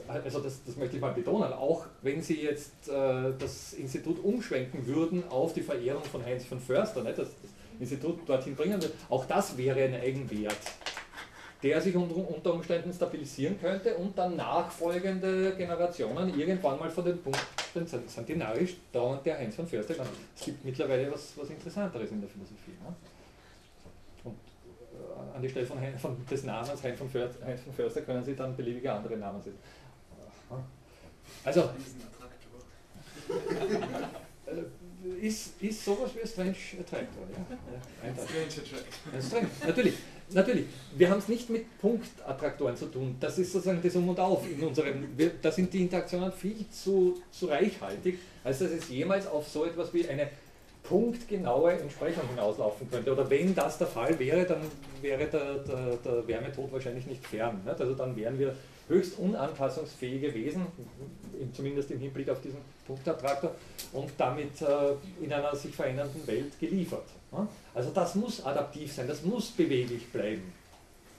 also das, das, möchte ich mal betonen, auch wenn Sie jetzt äh, das Institut umschwenken würden auf die Verehrung von Heinz von Förster, nicht, dass das Institut dorthin bringen würde, auch das wäre ein Eigenwert, der sich unter, unter Umständen stabilisieren könnte und dann nachfolgende Generationen irgendwann mal von den Punkten sind die narrisch, da und der Heinz von Förster. Es gibt mittlerweile was, was Interessanteres in der Philosophie. Ne? An die Stelle von, von des Namens Heinz von, Förster, Heinz von Förster können Sie dann beliebige andere Namen setzen. Also, ist, ist sowas wie ein Strange Attractor. Ja? Ein Strange Attractor. Strange, natürlich. Natürlich, wir haben es nicht mit Punktattraktoren zu tun. Das ist sozusagen das Um und Auf in unserem. Wir, da sind die Interaktionen viel zu, zu reichhaltig, als dass es jemals auf so etwas wie eine punktgenaue Entsprechung hinauslaufen könnte. Oder wenn das der Fall wäre, dann wäre der, der, der Wärmetod wahrscheinlich nicht fern. Nicht? Also dann wären wir höchst unanpassungsfähige Wesen, zumindest im Hinblick auf diesen Punktattraktor, und damit äh, in einer sich verändernden Welt geliefert. Also das muss adaptiv sein, das muss beweglich bleiben.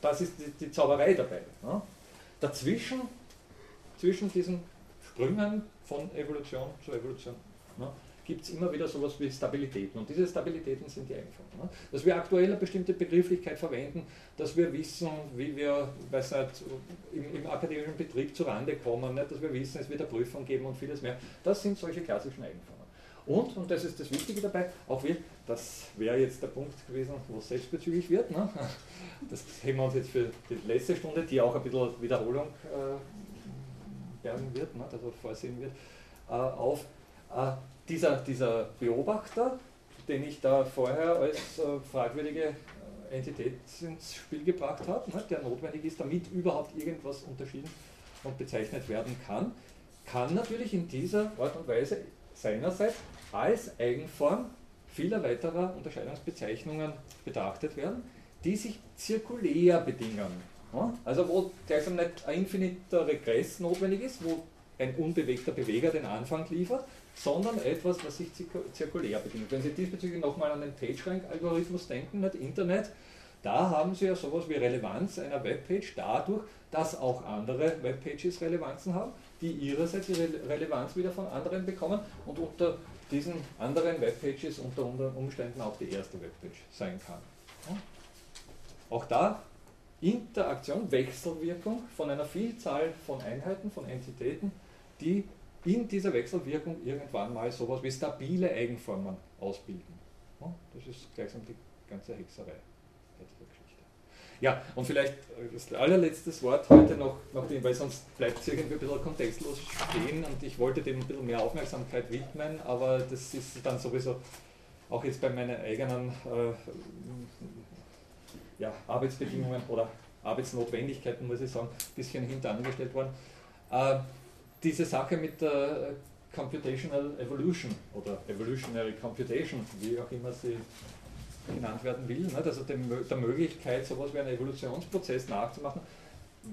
Das ist die, die Zauberei dabei. Dazwischen, zwischen diesen Sprüngen von Evolution zu Evolution, gibt es immer wieder sowas wie Stabilitäten. Und diese Stabilitäten sind die Eigenformen. Ne? Dass wir aktuell eine bestimmte Begrifflichkeit verwenden, dass wir wissen, wie wir weiß nicht, im, im akademischen Betrieb zurande kommen, nicht? dass wir wissen, es wird eine Prüfung geben und vieles mehr. Das sind solche klassischen Eigenformen. Und, und das ist das Wichtige dabei, auch wir, das wäre jetzt der Punkt gewesen, wo es selbstbezüglich wird. Ne? Das heben wir uns jetzt für die letzte Stunde, die auch ein bisschen Wiederholung äh, werden wird, ne? also vorsehen wird, äh, auf. Äh, dieser, dieser Beobachter, den ich da vorher als äh, fragwürdige äh, Entität ins Spiel gebracht habe, ne, der notwendig ist, damit überhaupt irgendwas unterschieden und bezeichnet werden kann, kann natürlich in dieser Art und Weise seinerseits als Eigenform vieler weiterer Unterscheidungsbezeichnungen betrachtet werden, die sich zirkulär bedingen. Also wo gleichsam nicht ein infiniter Regress notwendig ist, wo ein unbewegter Beweger den Anfang liefert, sondern etwas, was sich zirkulär bedingt. Wenn Sie diesbezüglich nochmal an den PageRank-Algorithmus denken, nicht Internet, da haben Sie ja sowas wie Relevanz einer Webpage dadurch, dass auch andere Webpages Relevanzen haben, die ihrerseits ihre Relevanz wieder von anderen bekommen und unter diesen anderen Webpages unter Umständen auch die erste Webpage sein kann. Auch da Interaktion, Wechselwirkung von einer Vielzahl von Einheiten, von Entitäten, die in dieser Wechselwirkung irgendwann mal sowas wie stabile Eigenformen ausbilden. Das ist gleichsam die ganze Hexerei bei dieser Geschichte. Ja, und vielleicht äh, das allerletzte Wort heute noch, noch weil sonst bleibt es irgendwie ein bisschen kontextlos stehen und ich wollte dem ein bisschen mehr Aufmerksamkeit widmen, aber das ist dann sowieso auch jetzt bei meinen eigenen äh, ja, Arbeitsbedingungen oder Arbeitsnotwendigkeiten, muss ich sagen, ein bisschen hinterangestellt worden. Äh, diese Sache mit der Computational Evolution oder Evolutionary Computation, wie auch immer sie genannt werden will, ne, also der Möglichkeit, sowas wie einen Evolutionsprozess nachzumachen,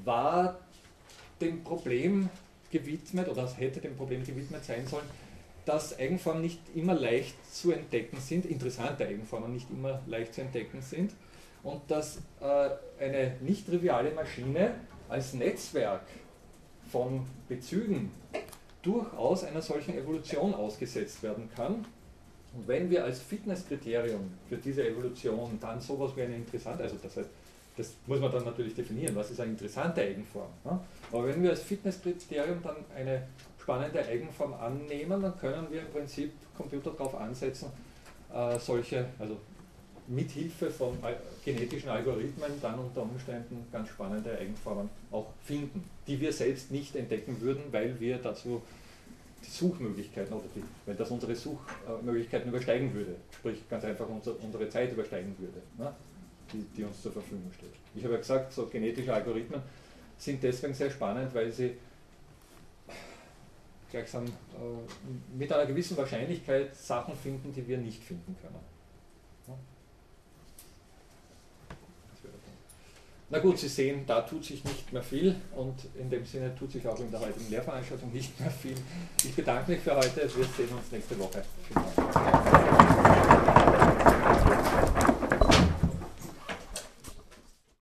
war dem Problem gewidmet oder hätte dem Problem gewidmet sein sollen, dass Eigenformen nicht immer leicht zu entdecken sind, interessante Eigenformen nicht immer leicht zu entdecken sind und dass äh, eine nicht triviale Maschine als Netzwerk von Bezügen durchaus einer solchen Evolution ausgesetzt werden kann. Und wenn wir als Fitnesskriterium für diese Evolution dann sowas wie eine interessante, also das heißt, das muss man dann natürlich definieren, was ist eine interessante Eigenform. Ne? Aber wenn wir als Fitnesskriterium dann eine spannende Eigenform annehmen, dann können wir im Prinzip Computer darauf ansetzen, äh, solche, also mit Hilfe von genetischen Algorithmen dann unter Umständen ganz spannende Eigenformen auch finden, die wir selbst nicht entdecken würden, weil wir dazu die Suchmöglichkeiten oder die, wenn das unsere Suchmöglichkeiten übersteigen würde, sprich ganz einfach unser, unsere Zeit übersteigen würde, ne, die, die uns zur Verfügung steht. Ich habe ja gesagt, so genetische Algorithmen sind deswegen sehr spannend, weil sie gleichsam äh, mit einer gewissen Wahrscheinlichkeit Sachen finden, die wir nicht finden können. Na gut, Sie sehen, da tut sich nicht mehr viel und in dem Sinne tut sich auch in der heutigen Lehrveranstaltung nicht mehr viel. Ich bedanke mich für heute, wir sehen uns nächste Woche. Vielen Dank.